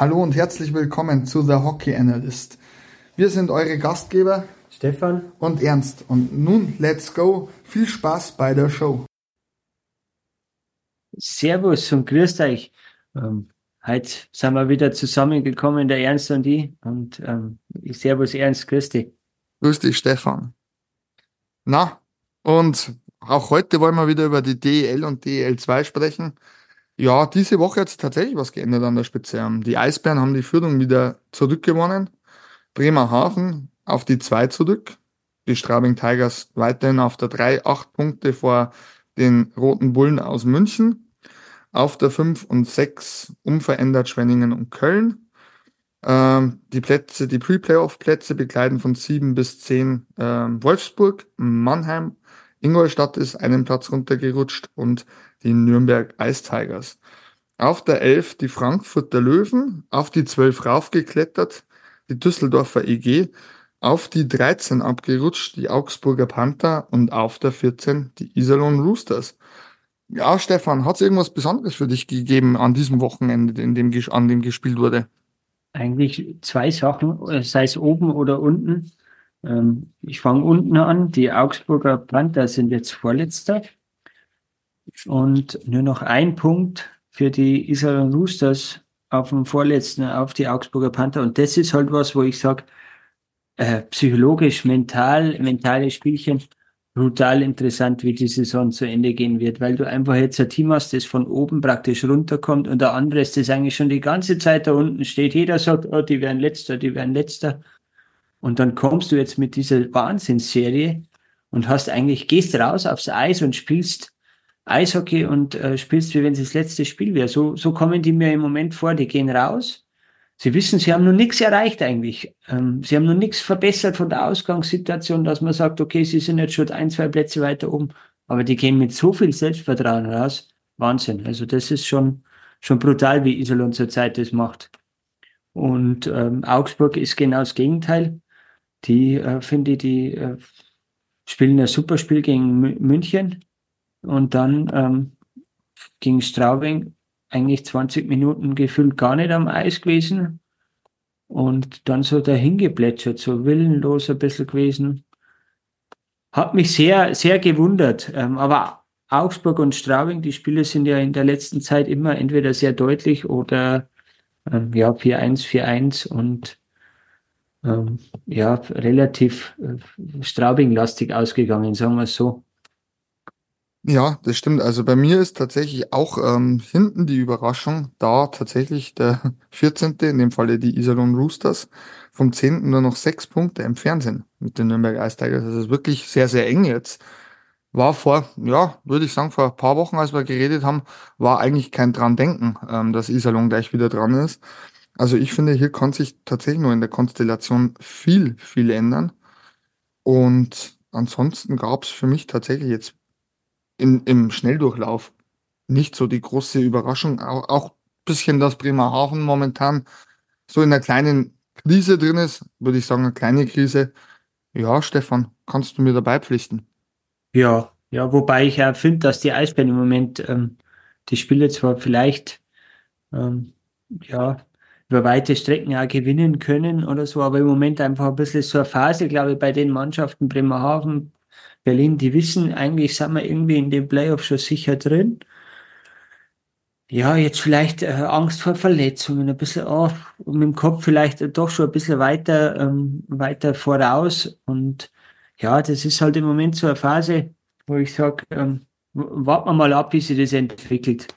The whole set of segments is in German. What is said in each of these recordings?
Hallo und herzlich willkommen zu The Hockey Analyst. Wir sind eure Gastgeber Stefan und Ernst und nun let's go. Viel Spaß bei der Show. Servus und grüßt euch. Ähm, heute sind wir wieder zusammengekommen, der Ernst und ich. Und ähm, Servus Ernst, grüß dich. Grüß dich, Stefan. Na, und auch heute wollen wir wieder über die DEL und DEL 2 sprechen. Ja, diese Woche hat sich tatsächlich was geändert an der Spitze. Ähm, die Eisbären haben die Führung wieder zurückgewonnen. Bremerhaven auf die 2 zurück. Die Straubing Tigers weiterhin auf der 3, 8 Punkte vor den Roten Bullen aus München. Auf der 5 und 6 unverändert Schwenningen und Köln. Ähm, die Plätze, die Pre-Playoff-Plätze bekleiden von 7 bis 10 ähm, Wolfsburg, Mannheim, Ingolstadt ist einen Platz runtergerutscht und die Nürnberg Ice Tigers. Auf der 11 die Frankfurter Löwen, auf die 12 raufgeklettert, die Düsseldorfer EG, auf die 13 abgerutscht, die Augsburger Panther und auf der 14 die Iserlohn Roosters. Ja, Stefan, hat es irgendwas Besonderes für dich gegeben an diesem Wochenende, in dem, an dem gespielt wurde? Eigentlich zwei Sachen, sei es oben oder unten. Ähm, ich fange unten an. Die Augsburger Panther sind jetzt Vorletzter. Und nur noch ein Punkt für die Israel Roosters auf dem Vorletzten, auf die Augsburger Panther. Und das ist halt was, wo ich sage, äh, psychologisch, mental, mentale Spielchen, brutal interessant, wie die Saison zu Ende gehen wird, weil du einfach jetzt ein Team hast, das von oben praktisch runterkommt und der andere ist das eigentlich schon die ganze Zeit da unten steht. Jeder sagt, oh, die werden letzter, die werden letzter. Und dann kommst du jetzt mit dieser Wahnsinnsserie und hast eigentlich, gehst raus aufs Eis und spielst Eishockey und äh, spielst, wie wenn es das letzte Spiel wäre. So, so kommen die mir im Moment vor, die gehen raus. Sie wissen, sie haben noch nichts erreicht eigentlich. Ähm, sie haben noch nichts verbessert von der Ausgangssituation, dass man sagt, okay, sie sind jetzt schon ein, zwei Plätze weiter oben. Aber die gehen mit so viel Selbstvertrauen raus. Wahnsinn. Also das ist schon, schon brutal, wie Iserlohn zurzeit das macht. Und ähm, Augsburg ist genau das Gegenteil. Die, äh, finde ich, die äh, spielen ein super Spiel gegen München und dann ähm, gegen Straubing eigentlich 20 Minuten gefühlt gar nicht am Eis gewesen und dann so dahin geplätschert, so willenlos ein bisschen gewesen. Hat mich sehr, sehr gewundert. Ähm, aber Augsburg und Straubing, die Spiele sind ja in der letzten Zeit immer entweder sehr deutlich oder ähm, ja, 4-1, 4-1 und ähm, ja, relativ äh, Straubing-lastig ausgegangen, sagen wir es so. Ja, das stimmt. Also bei mir ist tatsächlich auch ähm, hinten die Überraschung, da tatsächlich der 14., in dem Falle die Iserlohn Roosters, vom 10. nur noch sechs Punkte entfernt sind mit den Nürnberg Ice Tigers. Das ist wirklich sehr, sehr eng jetzt. War vor, ja, würde ich sagen, vor ein paar Wochen, als wir geredet haben, war eigentlich kein dran denken, ähm, dass Iserlohn gleich wieder dran ist. Also ich finde, hier kann sich tatsächlich nur in der Konstellation viel, viel ändern. Und ansonsten gab es für mich tatsächlich jetzt in, im Schnelldurchlauf nicht so die große Überraschung. Auch, auch bisschen, dass Bremerhaven momentan so in einer kleinen Krise drin ist, würde ich sagen, eine kleine Krise. Ja, Stefan, kannst du mir dabei pflichten? Ja, ja, wobei ich ja finde, dass die Eisbären im Moment ähm, die Spiele zwar vielleicht ähm, ja über weite Strecken auch gewinnen können oder so, aber im Moment einfach ein bisschen so eine Phase, glaube ich, bei den Mannschaften Bremerhaven, Berlin, die wissen, eigentlich sind wir irgendwie in den Playoffs schon sicher drin. Ja, jetzt vielleicht äh, Angst vor Verletzungen, ein bisschen oh, mit dem Kopf vielleicht doch schon ein bisschen weiter, ähm, weiter voraus. Und ja, das ist halt im Moment so eine Phase, wo ich sage, ähm, warten wir mal ab, wie sich das entwickelt.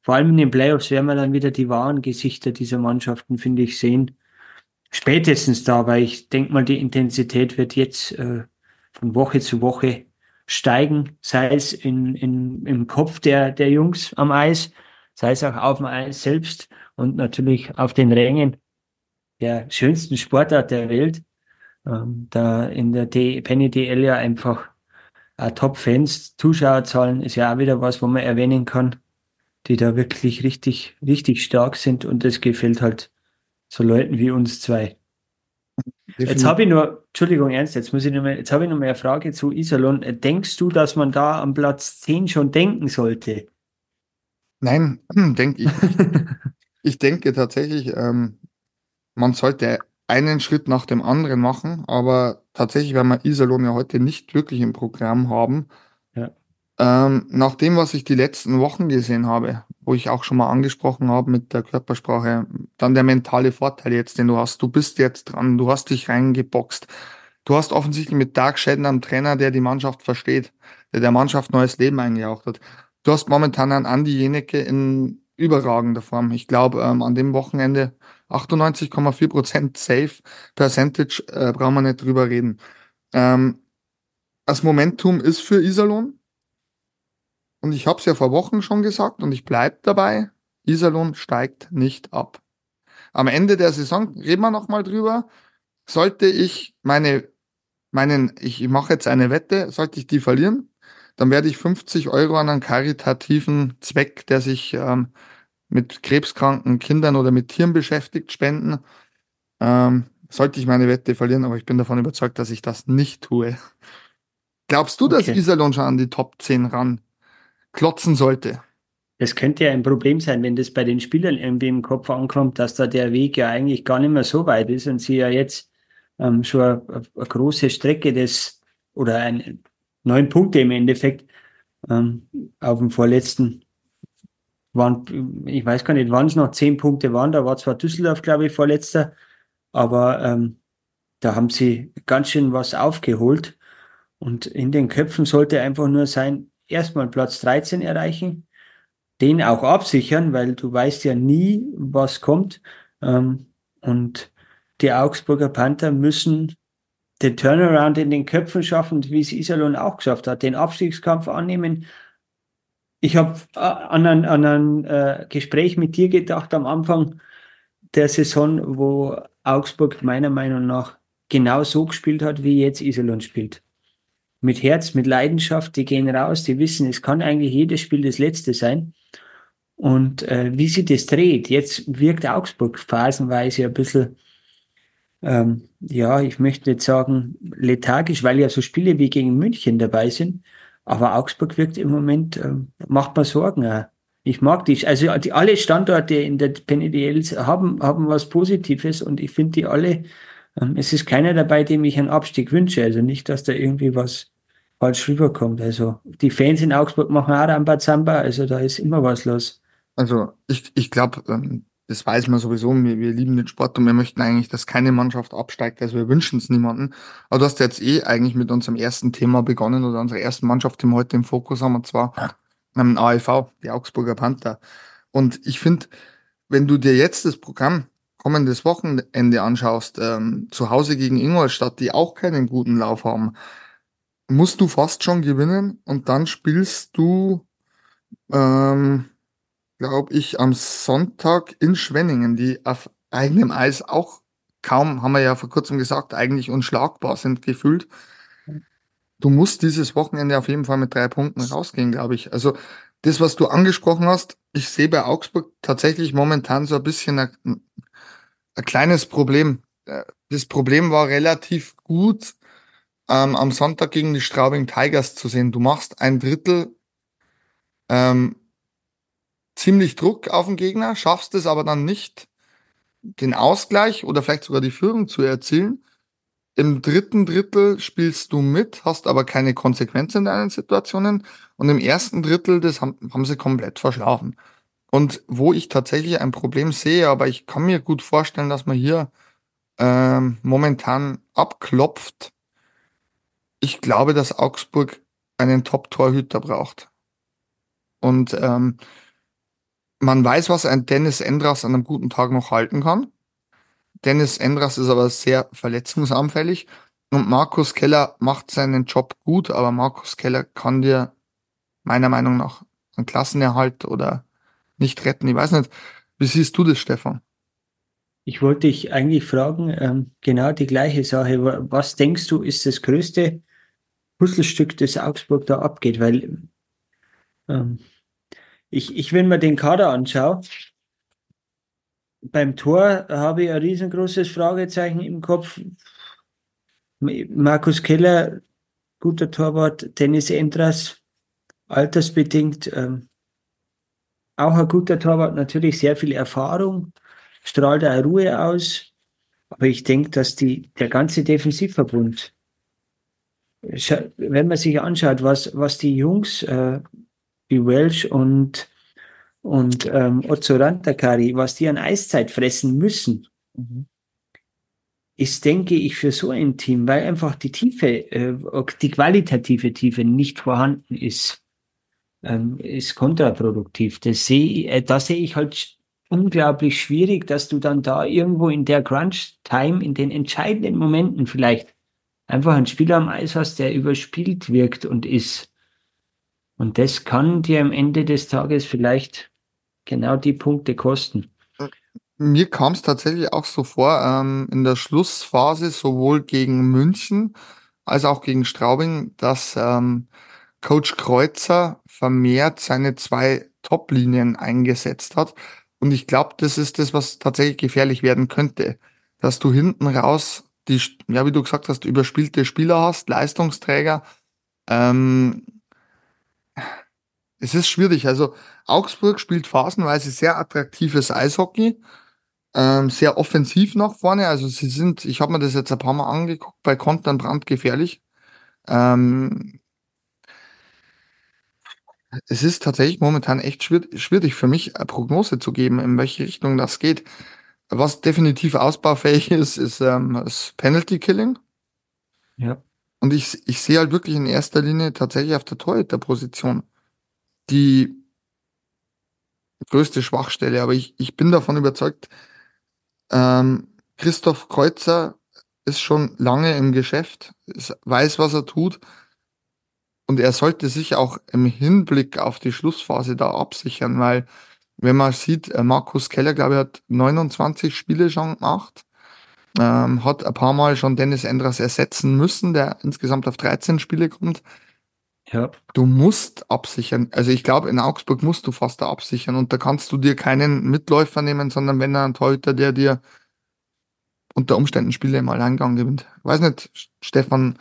Vor allem in den Playoffs werden wir dann wieder die wahren Gesichter dieser Mannschaften, finde ich, sehen. Spätestens da, weil ich denke mal, die Intensität wird jetzt äh, von Woche zu Woche steigen, sei es in, in, im Kopf der, der Jungs am Eis, sei es auch auf dem Eis selbst und natürlich auf den Rängen der schönsten Sportart der Welt. Ähm, da in der D Penny DL ja einfach äh, Top-Fans, Zuschauerzahlen ist ja auch wieder was, wo man erwähnen kann, die da wirklich richtig, richtig stark sind und das gefällt halt so Leuten wie uns zwei. Jetzt habe ich nur, Entschuldigung, Ernst, jetzt muss ich noch mal, jetzt habe ich noch mal eine Frage zu Iserlohn. Denkst du, dass man da am Platz 10 schon denken sollte? Nein, denke ich. Ich denke tatsächlich, ähm, man sollte einen Schritt nach dem anderen machen, aber tatsächlich, weil wir Iserlohn ja heute nicht wirklich im Programm haben. Ähm, nach dem, was ich die letzten Wochen gesehen habe, wo ich auch schon mal angesprochen habe mit der Körpersprache, dann der mentale Vorteil jetzt, den du hast. Du bist jetzt dran, du hast dich reingeboxt. Du hast offensichtlich mit Dark Shedden einen Trainer, der die Mannschaft versteht, der der Mannschaft neues Leben eingehaucht hat. Du hast momentan einen Andi Jenecke in überragender Form. Ich glaube, ähm, an dem Wochenende 98,4 Prozent Safe Percentage, äh, brauchen wir nicht drüber reden. Ähm, das Momentum ist für Iserlohn. Und ich habe es ja vor Wochen schon gesagt und ich bleib dabei. Iserlohn steigt nicht ab. Am Ende der Saison reden wir nochmal drüber. Sollte ich meine, meinen, ich mache jetzt eine Wette, sollte ich die verlieren, dann werde ich 50 Euro an einen karitativen Zweck, der sich ähm, mit krebskranken Kindern oder mit Tieren beschäftigt, spenden. Ähm, sollte ich meine Wette verlieren, aber ich bin davon überzeugt, dass ich das nicht tue. Glaubst du, dass Okay. Iserlohn schon an die Top 10 ran klotzen sollte? Das könnte ja ein Problem sein, wenn das bei den Spielern irgendwie im Kopf ankommt, dass da der Weg ja eigentlich gar nicht mehr so weit ist und sie ja jetzt ähm, schon eine, eine große Strecke des oder ein, neun Punkte im Endeffekt ähm, auf dem vorletzten waren, ich weiß gar nicht, wann es noch zehn Punkte waren, da war zwar Düsseldorf, glaube ich, vorletzter, aber ähm, da haben sie ganz schön was aufgeholt und in den Köpfen sollte einfach nur sein, erstmal Platz 13 erreichen, den auch absichern, weil du weißt ja nie, was kommt. Ähm, und die Augsburger Panther müssen den Turnaround in den Köpfen schaffen, wie es Iserlohn auch geschafft hat, den Abstiegskampf annehmen. Ich habe äh, an ein, an ein äh, Gespräch mit dir gedacht am Anfang der Saison, wo Augsburg meiner Meinung nach genau so gespielt hat, wie jetzt Iserlohn spielt. Mit Herz, mit Leidenschaft, die gehen raus, die wissen, es kann eigentlich jedes Spiel das letzte sein. Und äh, wie sie das dreht, jetzt wirkt Augsburg phasenweise ein bisschen, ähm, ja, ich möchte nicht sagen lethargisch, weil ja so Spiele wie gegen München dabei sind. Aber Augsburg wirkt im Moment, äh, macht mir Sorgen. Auch. Ich mag die, also die, alle Standorte in der PNDL haben, haben was Positives und ich finde die alle, es ist keiner dabei, dem ich einen Abstieg wünsche. Also nicht, dass da irgendwie was falsch rüberkommt. Also die Fans in Augsburg machen auch Rambazamba, also da ist immer was los. Also ich, ich glaube, ähm, das weiß man sowieso, wir, wir lieben den Sport und wir möchten eigentlich, dass keine Mannschaft absteigt, also wir wünschen es niemanden. Aber du hast jetzt eh eigentlich mit unserem ersten Thema begonnen oder unserer ersten Mannschaft, die wir heute im Fokus haben, und zwar ähm, AEV, die Augsburger Panther. Und ich finde, wenn du dir jetzt das Programm kommendes Wochenende anschaust, ähm, zu Hause gegen Ingolstadt, die auch keinen guten Lauf haben, musst du fast schon gewinnen und dann spielst du, ähm, glaube ich, am Sonntag in Schwenningen, die auf eigenem Eis auch kaum, haben wir ja vor kurzem gesagt, eigentlich unschlagbar sind gefühlt. Du musst dieses Wochenende auf jeden Fall mit drei Punkten rausgehen, glaube ich. Also das, was du angesprochen hast, ich sehe bei Augsburg tatsächlich momentan so ein bisschen ein, ein kleines Problem. Das Problem war relativ gut ähm, am Sonntag gegen die Straubing Tigers zu sehen. Du machst ein Drittel ähm, ziemlich Druck auf den Gegner, schaffst es aber dann nicht, den Ausgleich oder vielleicht sogar die Führung zu erzielen. Im dritten Drittel spielst du mit, hast aber keine Konsequenzen in deinen Situationen. Und im ersten Drittel, das haben, haben sie komplett verschlafen. Und wo ich tatsächlich ein Problem sehe, aber ich kann mir gut vorstellen, dass man hier ähm, momentan abklopft. Ich glaube, dass Augsburg einen Top-Torhüter braucht. Und ähm, man weiß, was ein Dennis Endras an einem guten Tag noch halten kann. Dennis Endras ist aber sehr verletzungsanfällig und Markus Keller macht seinen Job gut, aber Markus Keller kann dir meiner Meinung nach einen Klassenerhalt oder nicht retten. Ich weiß nicht, wie siehst du das, Stefan? Ich wollte dich eigentlich fragen, ähm, genau die gleiche Sache. Was denkst du, ist das größte Puzzlestück, das Augsburg da abgeht? Weil ähm, ich, ich, wenn mir den Kader anschaue, beim Tor habe ich ein riesengroßes Fragezeichen im Kopf. Markus Keller, guter Torwart, Dennis Endras, altersbedingt, ähm, auch ein guter Torwart, natürlich sehr viel Erfahrung, strahlt auch Ruhe aus. Aber ich denke, dass die, der ganze Defensivverbund, wenn man sich anschaut, was, was die Jungs, äh, wie Welsh und, und ähm, Otso Rantakari, was die an Eiszeit fressen müssen, mhm. ist, denke ich, für so ein Team, weil einfach die Tiefe, äh, die qualitative Tiefe nicht vorhanden ist, ähm, ist kontraproduktiv. Das sehe, äh, da sehe ich halt unglaublich schwierig, dass du dann da irgendwo in der Crunch-Time, in den entscheidenden Momenten vielleicht einfach einen Spieler am Eis hast, der überspielt wirkt und ist. Und das kann dir am Ende des Tages vielleicht genau die Punkte kosten. Mir kam es tatsächlich auch so vor, ähm, in der Schlussphase sowohl gegen München als auch gegen Straubing, dass ähm, Coach Kreuzer vermehrt seine zwei Top-Linien eingesetzt hat. Und ich glaube, das ist das, was tatsächlich gefährlich werden könnte. Dass du hinten raus die, ja, wie du gesagt hast, überspielte Spieler hast, Leistungsträger. Ähm, es ist schwierig. Also Augsburg spielt phasenweise sehr attraktives Eishockey, ähm, sehr offensiv nach vorne. Also sie sind, ich habe mir das jetzt ein paar Mal angeguckt, bei Kontern brandgefährlich. Ähm, es ist tatsächlich momentan echt schwierig für mich, eine Prognose zu geben, in welche Richtung das geht. Was definitiv ausbaufähig ist, ist ähm, das Penalty Killing. Ja. Und ich, ich sehe halt wirklich in erster Linie tatsächlich auf der Torhüter-Position die größte Schwachstelle. Aber ich, ich bin davon überzeugt, ähm, Christoph Kreuzer ist schon lange im Geschäft, weiß, was er tut und er sollte sich auch im Hinblick auf die Schlussphase da absichern, weil wenn man sieht, äh, Markus Keller, glaube ich, hat 29 Spiele schon gemacht, ähm, hat ein paar Mal schon Dennis Endras ersetzen müssen, der insgesamt auf 13 Spiele kommt. Ja. Du musst absichern. Also ich glaube, in Augsburg musst du fast da absichern und da kannst du dir keinen Mitläufer nehmen, sondern wenn er ein Torhüter, der dir unter Umständen Spiele im Alleingang gewinnt. Ich weiß nicht, Stefan,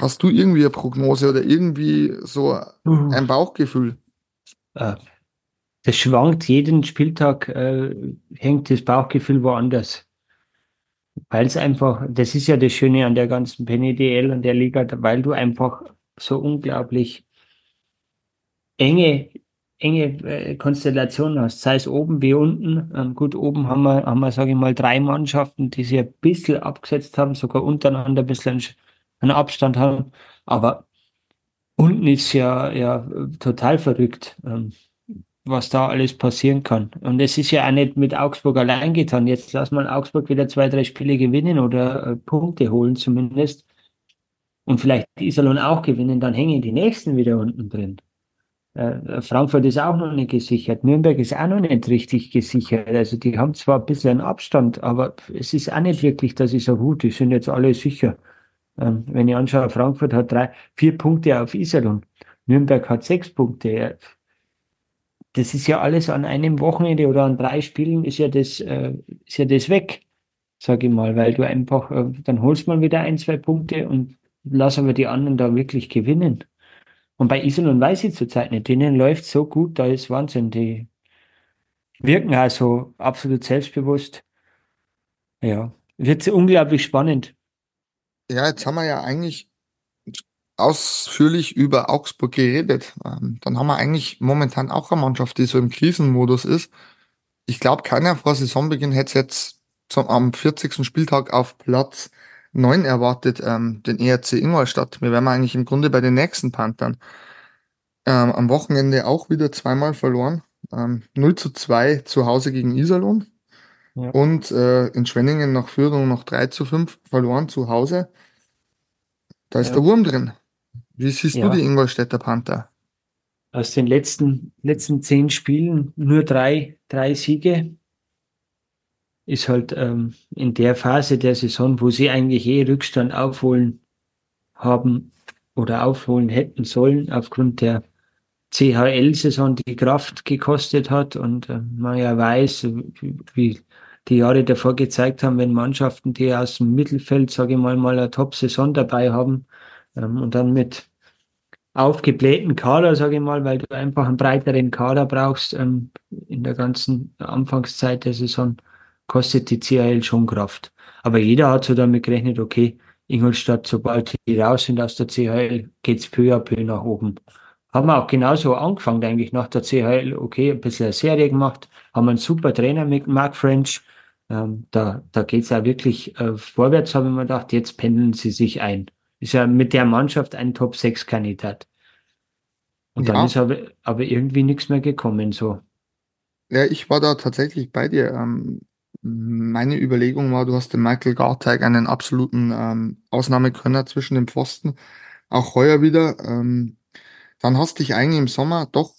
Hast du irgendwie eine Prognose oder irgendwie so ein Bauchgefühl? Äh, das schwankt jeden Spieltag, äh, hängt das Bauchgefühl woanders. Weil es einfach, das ist ja das Schöne an der ganzen PNDL und der Liga, weil du einfach so unglaublich enge, enge äh, Konstellationen hast, sei es oben wie unten. Ähm, gut, oben haben wir, haben wir, sage ich mal, drei Mannschaften, die sich ein bisschen abgesetzt haben, sogar untereinander ein bisschen einen Abstand haben. Aber unten ist ja, ja total verrückt, ähm, was da alles passieren kann. Und es ist ja auch nicht mit Augsburg allein getan. Jetzt lass mal Augsburg wieder zwei, drei Spiele gewinnen oder äh, Punkte holen zumindest. Und vielleicht Iserlohn auch gewinnen, dann hängen die nächsten wieder unten drin. Äh, Frankfurt ist auch noch nicht gesichert. Nürnberg ist auch noch nicht richtig gesichert. Also die haben zwar ein bisschen Abstand, aber es ist auch nicht wirklich, dass ich so gut, die sind jetzt alle sicher. Ähm, wenn ich anschaue, Frankfurt hat drei, vier Punkte auf Iserlohn. Nürnberg hat sechs Punkte. Das ist ja alles an einem Wochenende oder an drei Spielen ist ja das, äh, ist ja das weg, sage ich mal, weil du einfach, äh, dann holst man wieder ein, zwei Punkte und lass aber die anderen da wirklich gewinnen. Und bei Iserlohn weiß ich zurzeit nicht, denen läuft so gut, da ist Wahnsinn. Die wirken also absolut selbstbewusst. Ja, wird unglaublich spannend. Ja, jetzt haben wir ja eigentlich ausführlich über Augsburg geredet. Ähm, dann haben wir eigentlich momentan auch eine Mannschaft, die so im Krisenmodus ist. Ich glaube, keiner vor Saisonbeginn hätte jetzt zum, am 40. Spieltag auf Platz 9 erwartet, ähm, den ERC Ingolstadt. Wir wären eigentlich im Grunde bei den nächsten Panthern. Ähm, am Wochenende auch wieder zweimal verloren. Ähm, 0 zu 2 zu Hause gegen Iserlohn. Ja. Und äh, in Schwenningen nach Führung noch 3 zu 5 verloren zu Hause. Da ist ja. der Wurm drin. Wie siehst ja. du die Ingolstädter Panther? Aus den letzten, letzten zehn Spielen nur drei, drei Siege. Ist halt ähm, in der Phase der Saison, wo sie eigentlich eh Rückstand aufholen haben oder aufholen hätten sollen, aufgrund der CHL-Saison die Kraft gekostet hat und äh, man ja weiß, wie die Jahre davor gezeigt haben, wenn Mannschaften, die aus dem Mittelfeld, sage ich mal, mal eine Top-Saison dabei haben ähm, und dann mit aufgeblähten Kader, sage ich mal, weil du einfach einen breiteren Kader brauchst. Ähm, in der ganzen Anfangszeit der Saison kostet die CHL schon Kraft. Aber jeder hat so damit gerechnet, okay, Ingolstadt, sobald die raus sind aus der CHL, geht's peu à peu nach oben. Haben wir auch genauso angefangen, eigentlich nach der CHL, okay, ein bisschen eine Serie gemacht, haben einen super Trainer mit Mark French. Ähm, da da geht's ja wirklich äh, vorwärts, habe ich mir gedacht, jetzt pendeln sie sich ein. Ist ja mit der Mannschaft ein Top-6-Kandidat. Und dann Ja, ist aber, aber irgendwie nichts mehr gekommen, so. ja, ich war da tatsächlich bei dir. Ähm, meine Überlegung war, du hast den Michael Garteig einen absoluten ähm, Ausnahmekönner zwischen den Pfosten. Auch heuer wieder. Ähm, dann hast dich eigentlich im Sommer doch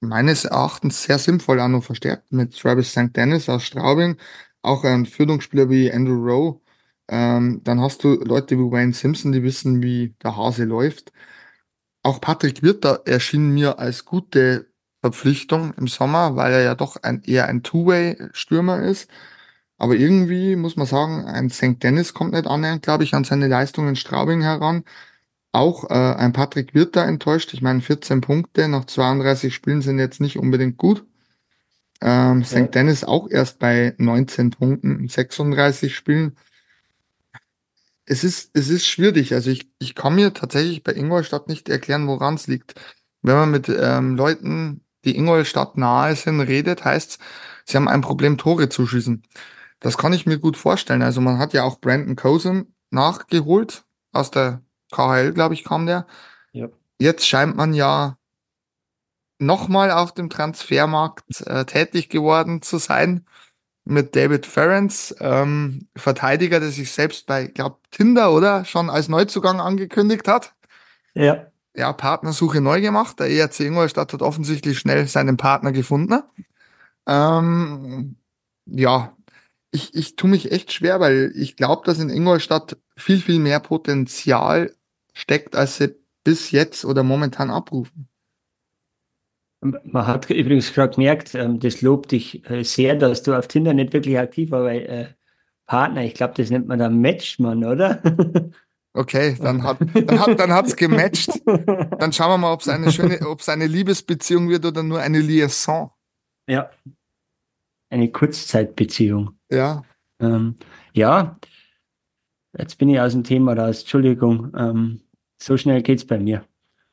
meines Erachtens sehr sinnvoll auch noch verstärkt mit Travis St. Dennis aus Straubing, auch ein Führungsspieler wie Andrew Rowe. Ähm, dann hast du Leute wie Wayne Simpson, die wissen, wie der Hase läuft. Auch Patrick Wirter erschien mir als gute Verpflichtung im Sommer, weil er ja doch ein, eher ein Two-Way-Stürmer ist. Aber irgendwie muss man sagen, ein St. Dennis kommt nicht annähernd, glaube ich, an seine Leistung in Straubing heran. Auch äh, ein Patrick Wirter enttäuscht. Ich meine, 14 Punkte nach 32 Spielen sind jetzt nicht unbedingt gut. Ähm, Ja. St. Dennis auch erst bei 19 Punkten in 36 Spielen. Es ist, es ist schwierig. Also ich, ich kann mir tatsächlich bei Ingolstadt nicht erklären, woran es liegt. Wenn man mit ähm, Leuten, die Ingolstadt nahe sind, redet, heißt sie haben ein Problem, Tore zu schießen. Das kann ich mir gut vorstellen. Also man hat ja auch Brandon Cosen nachgeholt. Aus der KHL, glaube ich, kam der. Ja. Jetzt scheint man ja nochmal auf dem Transfermarkt äh, tätig geworden zu sein mit David Ferrens, ähm, Verteidiger, der sich selbst bei, glaube Tinder, oder? Schon als Neuzugang angekündigt hat. Ja. Ja, Partnersuche neu gemacht. Der ERC Ingolstadt hat offensichtlich schnell seinen Partner gefunden. Ähm, ja, ich, ich tue mich echt schwer, weil ich glaube, dass in Ingolstadt viel, viel mehr Potenzial steckt, als sie bis jetzt oder momentan abrufen. Man hat übrigens gerade gemerkt, ähm, das lobt dich äh, sehr, dass du auf Tinder nicht wirklich aktiv war, weil äh, Partner, ich glaube, das nennt man dann Matchmann, oder? Okay, dann hat, dann hat, dann hat's gematcht. Dann schauen wir mal, ob es eine schöne, ob es eine Liebesbeziehung wird oder nur eine Liaison. Ja, eine Kurzzeitbeziehung. Ja, Ähm, ja, jetzt bin ich aus dem Thema raus. Entschuldigung, ähm, so schnell geht's bei mir.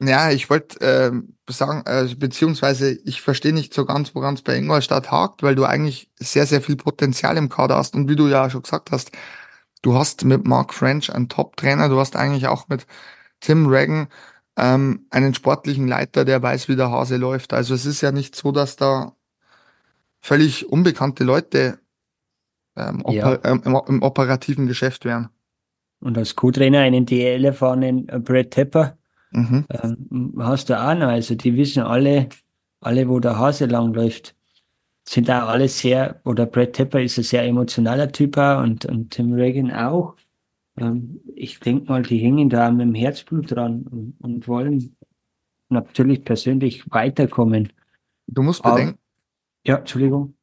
ja, ich wollte ähm, sagen, äh, beziehungsweise ich verstehe nicht so ganz, woran es bei Ingolstadt hakt, weil du eigentlich sehr, sehr viel Potenzial im Kader hast. Und wie du ja schon gesagt hast, du hast mit Mark French einen Top-Trainer, du hast eigentlich auch mit Tim Regan ähm, einen sportlichen Leiter, der weiß, wie der Hase läuft. Also es ist ja nicht so, dass da völlig unbekannte Leute ähm, Ja. oper ähm, im, im operativen Geschäft wären. Und als Co-Trainer einen DL-erfahrenen äh, Brad Tepper Mhm. ähm, hast du auch noch. Also die wissen alle, alle, wo der Hase langläuft. Sind auch alle sehr, oder Brad Tepper ist ein sehr emotionaler Typ auch und, und Tim Reagan auch. Ähm, ich denke mal, die hängen da mit dem Herzblut dran und, und wollen natürlich persönlich weiterkommen. Du musst Aber- bedenken, Ja, Entschuldigung.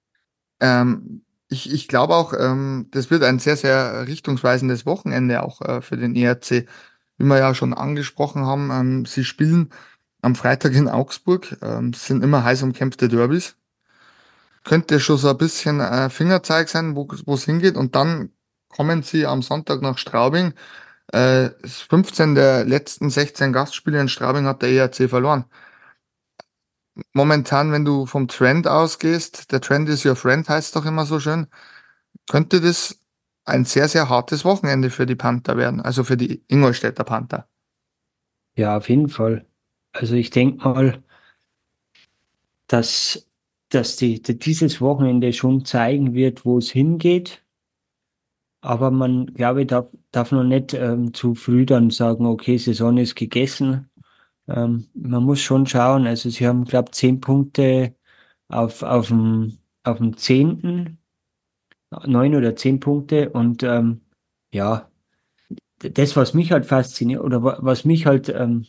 ähm, ich, ich glaube auch, ähm, das wird ein sehr, sehr richtungsweisendes Wochenende auch äh, für den ERC. Wie wir ja schon angesprochen haben, ähm, sie spielen am Freitag in Augsburg, ähm, sind immer heiß umkämpfte Derbys. Könnte schon so ein bisschen äh, Fingerzeig sein, wo wo es hingeht. Und dann kommen sie am Sonntag nach Straubing. Äh, 15 der letzten 16 Gastspiele in Straubing hat der ERC verloren. Momentan, wenn du vom Trend ausgehst, der Trend is your friend, heißt doch immer so schön, könnte das ein sehr, sehr hartes Wochenende für die Panther werden, also für die Ingolstädter Panther. Ja, auf jeden Fall. Also ich denke mal, dass, dass die, die, dieses Wochenende schon zeigen wird, wo es hingeht. Aber man, glaube ich, darf, darf noch nicht ähm, zu früh dann sagen, okay, Saison ist gegessen. Ähm, man muss schon schauen. Also sie haben, glaube ich, zehn Punkte auf, auf dem, auf dem zehnten, neun oder zehn Punkte. Und ähm, ja, das, was mich halt fasziniert oder wa- was mich halt ähm,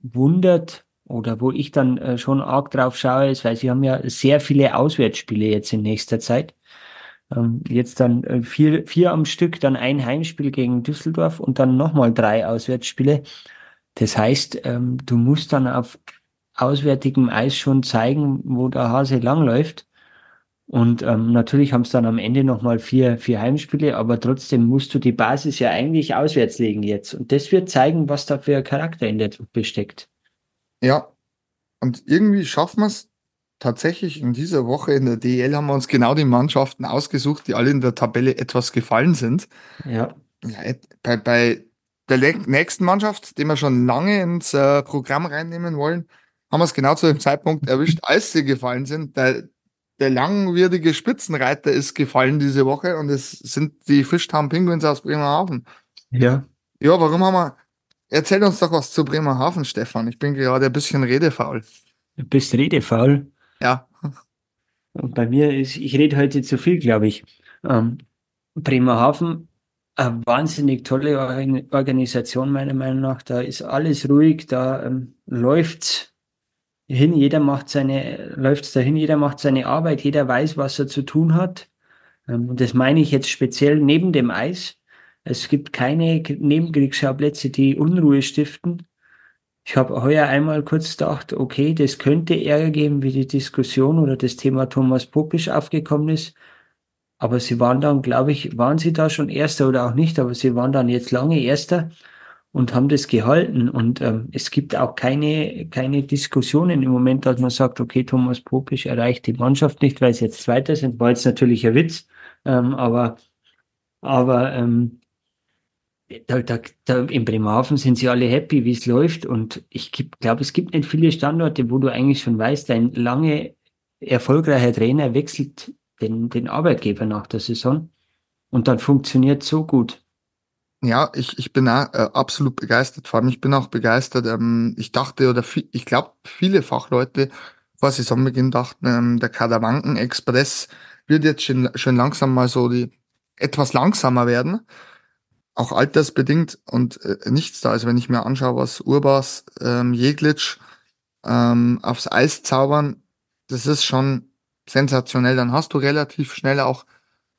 wundert oder wo ich dann äh, schon arg drauf schaue, ist, weil sie haben ja sehr viele Auswärtsspiele jetzt in nächster Zeit. Ähm, jetzt dann äh, vier, vier am Stück, dann ein Heimspiel gegen Düsseldorf und dann nochmal drei Auswärtsspiele. Das heißt, ähm, du musst dann auf auswärtigem Eis schon zeigen, wo der Hase langläuft. Und ähm, natürlich haben es dann am Ende nochmal vier, vier Heimspiele, aber trotzdem musst du die Basis ja eigentlich auswärts legen jetzt. Und das wird zeigen, was da für ein Charakter in der Truppe steckt. Ja, und irgendwie schaffen wir es tatsächlich in dieser Woche in der DL haben wir uns genau die Mannschaften ausgesucht, die alle in der Tabelle etwas gefallen sind. Ja. ja bei, bei der nächsten Mannschaft, die wir schon lange ins äh, Programm reinnehmen wollen, haben wir es genau zu dem Zeitpunkt erwischt, als sie gefallen sind. Der, der langwierige Spitzenreiter ist gefallen diese Woche und es sind die Fishtown Penguins aus Bremerhaven. Ja. Ja, warum haben wir. Erzähl uns doch was zu Bremerhaven, Stefan. Ich bin gerade ein bisschen redefaul. Du bist redefaul? Ja. Und bei mir ist, ich rede heute zu viel, glaube ich. Ähm, Bremerhaven, eine wahnsinnig tolle Organisation, meiner Meinung nach. Da ist alles ruhig, da ähm, läuft's hin, jeder macht seine, läuft's dahin, jeder macht seine Arbeit, jeder weiß, was er zu tun hat. Ähm, und das meine ich jetzt speziell neben dem Eis. Es gibt keine Nebenkriegsschauplätze, die Unruhe stiften. Ich habe heuer einmal kurz gedacht, okay, das könnte Ärger geben, wie die Diskussion oder das Thema Thomas Popisch aufgekommen ist. Aber sie waren dann, glaube ich, waren sie da schon Erster oder auch nicht, aber sie waren dann jetzt lange Erster und haben das gehalten. Und ähm, es gibt auch keine, keine Diskussionen im Moment, dass man sagt, okay, Thomas Popisch erreicht die Mannschaft nicht, weil sie jetzt Zweiter sind. War jetzt natürlich ein Witz, ähm, aber, aber ähm, da, da, da in Bremerhaven sind sie alle happy, wie es läuft. Und ich glaube, es gibt nicht viele Standorte, wo du eigentlich schon weißt, ein lange erfolgreicher Trainer wechselt den, den Arbeitgeber nach der Saison und dann funktioniert so gut. Ja, ich, ich bin auch, äh, absolut begeistert. Vor allem, ich bin auch begeistert. Ähm, ich dachte, oder viel, ich glaube, viele Fachleute vor Saisonbeginn dachten, ähm, der Kadawanken Express wird jetzt schon, schon langsam mal so die etwas langsamer werden auch altersbedingt und äh, nichts da. Also wenn ich mir anschaue, was Urbas, ähm, Jeglitsch ähm, aufs Eis zaubern, das ist schon sensationell. Dann hast du relativ schnell auch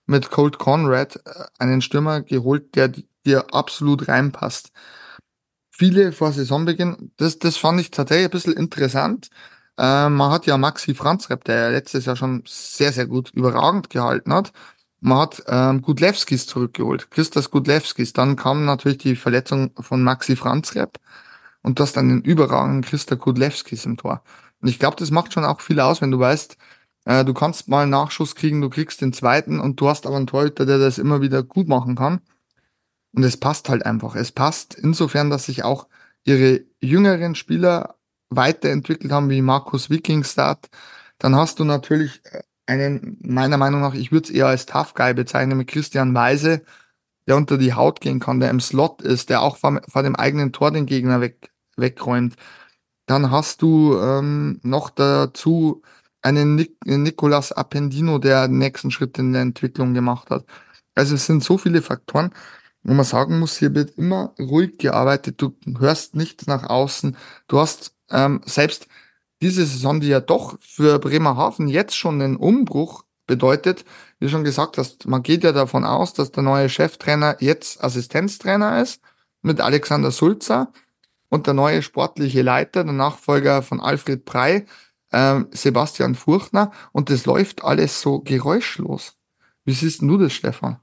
mit Colt Conrad äh, einen Stürmer geholt, der dir absolut reinpasst. Viele vor Saisonbeginn, das, das fand ich tatsächlich ein bisschen interessant. Äh, man hat ja Maxi Franzrep, der ja letztes Jahr schon sehr, sehr gut überragend gehalten hat. Man hat ähm, Gudlewskis zurückgeholt, Christas Gudlewskis. Dann kam natürlich die Verletzung von Maxi Franzrep und das dann den überragenden Christa Gudlewskis im Tor. Und ich glaube, das macht schon auch viel aus, wenn du weißt, äh, du kannst mal einen Nachschuss kriegen, du kriegst den zweiten und du hast aber einen Torhüter, der das immer wieder gut machen kann. Und es passt halt einfach. Es passt insofern, dass sich auch ihre jüngeren Spieler weiterentwickelt haben, wie Markus Wikingstad. Dann hast du natürlich äh, einen, meiner Meinung nach, ich würde es eher als Tough Guy bezeichnen, mit Christian Weise, der unter die Haut gehen kann, der im Slot ist, der auch vor, vor dem eigenen Tor den Gegner weg, wegräumt. Dann hast du ähm, noch dazu einen Nik Nicolas Appendino, der den nächsten Schritt in der Entwicklung gemacht hat. Also es sind so viele Faktoren, wo man sagen muss, hier wird immer ruhig gearbeitet, du hörst nichts nach außen, du hast ähm, selbst diese Saison, die ja doch für Bremerhaven jetzt schon einen Umbruch bedeutet, wie schon gesagt hast, man geht ja davon aus, dass der neue Cheftrainer jetzt Assistenztrainer ist mit Alexander Sulzer und der neue sportliche Leiter, der Nachfolger von Alfred Prey, äh, Sebastian Furchner und das läuft alles so geräuschlos. Wie siehst du das, Stefan?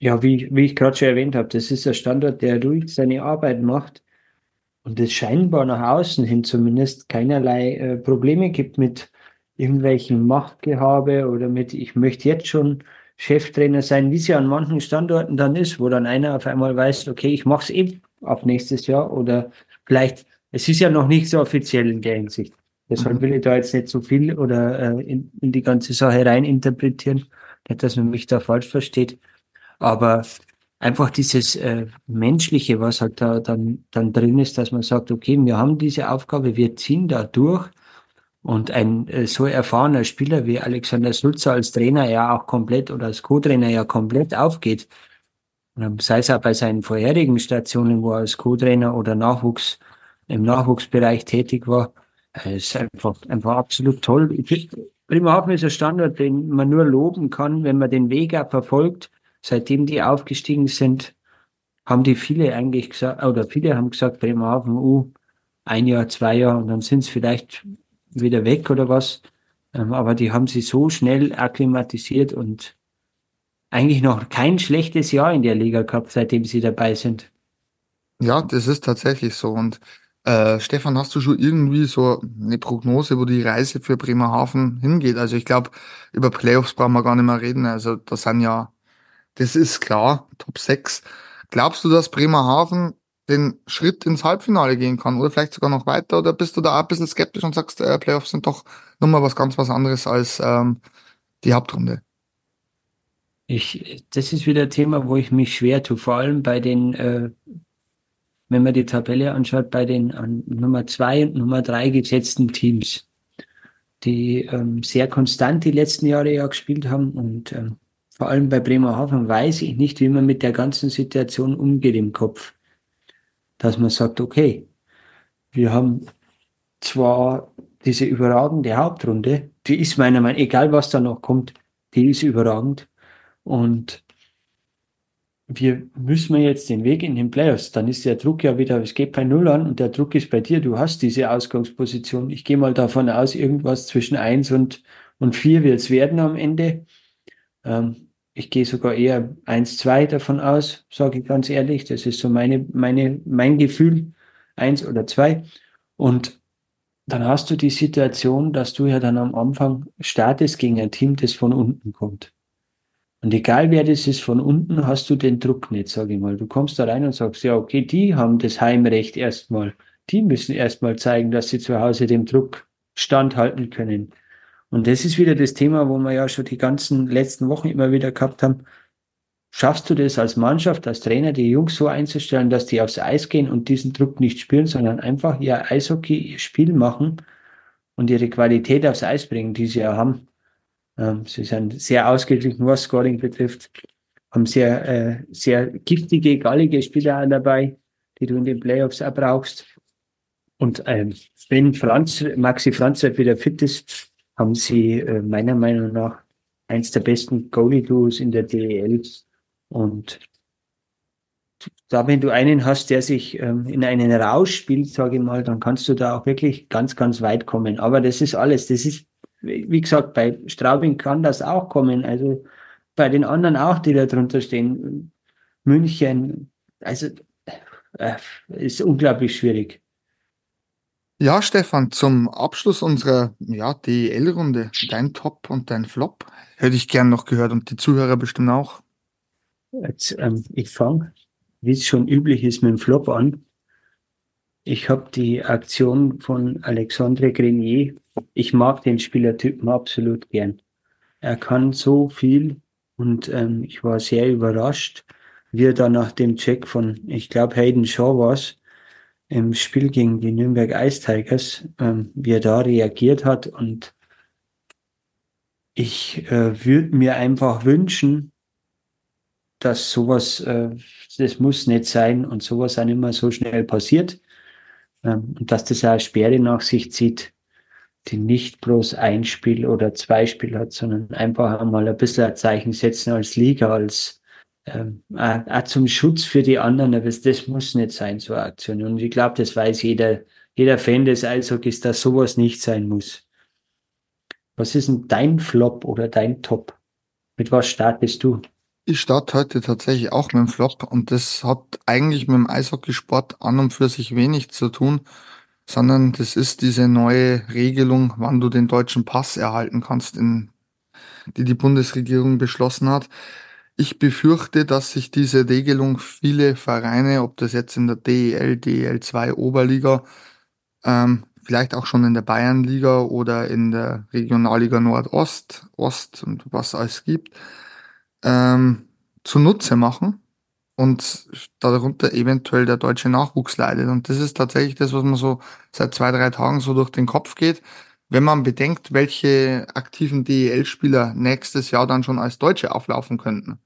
Ja, wie, wie ich gerade schon erwähnt habe, das ist ein Standort, der ruhig seine Arbeit macht und es scheinbar nach außen hin zumindest keinerlei äh, Probleme gibt mit irgendwelchen Machtgehabe oder mit, ich möchte jetzt schon Cheftrainer sein, wie es ja an manchen Standorten dann ist, wo dann einer auf einmal weiß, okay, ich mache es eben ab nächstes Jahr oder vielleicht, es ist ja noch nicht so offiziell in der Hinsicht. Deshalb will ich da jetzt nicht so viel oder äh, in, in die ganze Sache rein interpretieren, nicht, dass man mich da falsch versteht. Aber einfach dieses äh, Menschliche, was halt da dann, dann drin ist, dass man sagt, okay, wir haben diese Aufgabe, wir ziehen da durch. Und ein äh, so erfahrener Spieler wie Alexander Sulzer als Trainer ja auch komplett oder als Co-Trainer ja komplett aufgeht, ähm, sei es auch bei seinen vorherigen Stationen, wo er als Co-Trainer oder Nachwuchs im Nachwuchsbereich tätig war, ist einfach, einfach absolut toll. Bremerhaven ist ein Standort, den man nur loben kann, wenn man den Weg auch verfolgt seitdem die aufgestiegen sind, haben die viele eigentlich gesagt, oder viele haben gesagt, Bremerhaven, uh, ein Jahr, zwei Jahre und dann sind sie vielleicht wieder weg oder was. Ähm, aber die haben sich so schnell akklimatisiert und eigentlich noch kein schlechtes Jahr in der Liga gehabt, seitdem sie dabei sind. Ja, das ist tatsächlich so. Und äh, Stefan, hast du schon irgendwie so eine Prognose, wo die Reise für Bremerhaven hingeht? Also ich glaube, über Playoffs brauchen wir gar nicht mehr reden. Also das sind ja, das ist klar, Top 6. Glaubst du, dass Bremerhaven den Schritt ins Halbfinale gehen kann oder vielleicht sogar noch weiter? Oder bist du da auch ein bisschen skeptisch und sagst, äh, Playoffs sind doch nochmal was ganz was anderes als ähm, die Hauptrunde? Ich, das ist wieder ein Thema, wo ich mich schwer tue, vor allem bei den, äh, wenn man die Tabelle anschaut, bei den an Nummer zwei und Nummer drei gesetzten Teams, die ähm, sehr konstant die letzten Jahre ja gespielt haben und ähm, vor allem bei Bremerhaven weiß ich nicht, wie man mit der ganzen Situation umgeht im Kopf dass man sagt, okay, wir haben zwar diese überragende Hauptrunde, die ist meiner Meinung nach, egal was da noch kommt, die ist überragend. Und wir müssen wir jetzt den Weg in den Playoffs, dann ist der Druck ja wieder, es geht bei Null an und der Druck ist bei dir, du hast diese Ausgangsposition. Ich gehe mal davon aus, irgendwas zwischen eins und, und vier wird es werden am Ende. Ähm, ich gehe sogar eher eins, zwei davon aus, sage ich ganz ehrlich. Das ist so meine, meine, mein Gefühl, eins oder zwei. Und dann hast du die Situation, dass du ja dann am Anfang startest gegen ein Team, das von unten kommt. Und egal wer das ist von unten, hast du den Druck nicht, sage ich mal. Du kommst da rein und sagst, ja, okay, die haben das Heimrecht erstmal. Die müssen erstmal zeigen, dass sie zu Hause dem Druck standhalten können. Und das ist wieder das Thema, wo wir ja schon die ganzen letzten Wochen immer wieder gehabt haben. Schaffst du das als Mannschaft, als Trainer, die Jungs so einzustellen, dass die aufs Eis gehen und diesen Druck nicht spüren, sondern einfach ihr Eishockey, ihr Spiel machen und ihre Qualität aufs Eis bringen, die sie ja haben. Ähm, sie sind sehr ausgeglichen, was Scoring betrifft, haben sehr, äh, sehr giftige, gallige Spieler dabei, die du in den Playoffs auch brauchst. Und ähm, wenn Franz, Maxi Franz wieder fit ist, haben sie äh, meiner Meinung nach eins der besten Goalie-Duos in der DEL. Und da, wenn du einen hast, der sich ähm, in einen Rausch spielt, sage ich mal, dann kannst du da auch wirklich ganz, ganz weit kommen. Aber das ist alles. Das ist, wie gesagt, bei Straubing kann das auch kommen. Also bei den anderen auch, die da drunter stehen. München, also äh, ist unglaublich schwierig. Ja, Stefan, zum Abschluss unserer ja, DEL-Runde, dein Top und dein Flop, hätte ich gern noch gehört und die Zuhörer bestimmt auch. Jetzt, ähm, ich fange, wie es schon üblich ist, mit dem Flop an. Ich habe die Aktion von Alexandre Grenier. Ich mag den Spielertypen absolut gern. Er kann so viel und ähm, ich war sehr überrascht, wie er da nach dem Check von, ich glaube, Hayden Shaw war im Spiel gegen die Nürnberg Ice Tigers, ähm, wie er da reagiert hat. Und ich äh, würde mir einfach wünschen, dass sowas, äh, das muss nicht sein und sowas auch nicht mehr so schnell passiert. Ähm, dass das auch Sperre nach sich zieht, die nicht bloß ein Spiel oder zwei Spiele hat, sondern einfach einmal ein bisschen ein Zeichen setzen als Liga, als ähm, auch zum Schutz für die anderen, aber das muss nicht sein, so eine Aktion. Und ich glaube, das weiß jeder, jeder Fan des Eishockeys, dass sowas nicht sein muss. Was ist denn dein Flop oder dein Top? Mit was startest du? Ich starte heute tatsächlich auch mit dem Flop und das hat eigentlich mit dem Eishockeysport an und für sich wenig zu tun, sondern das ist diese neue Regelung, wann du den deutschen Pass erhalten kannst, in, die die Bundesregierung beschlossen hat. Ich befürchte, dass sich diese Regelung viele Vereine, ob das jetzt in der DEL, DEL2 Oberliga, ähm, vielleicht auch schon in der Bayernliga oder in der Regionalliga Nordost, Ost und was alles gibt, ähm, zunutze machen und darunter eventuell der deutsche Nachwuchs leidet. Und das ist tatsächlich das, was mir so seit zwei, drei Tagen so durch den Kopf geht. Wenn man bedenkt, welche aktiven DEL-Spieler nächstes Jahr dann schon als Deutsche auflaufen könnten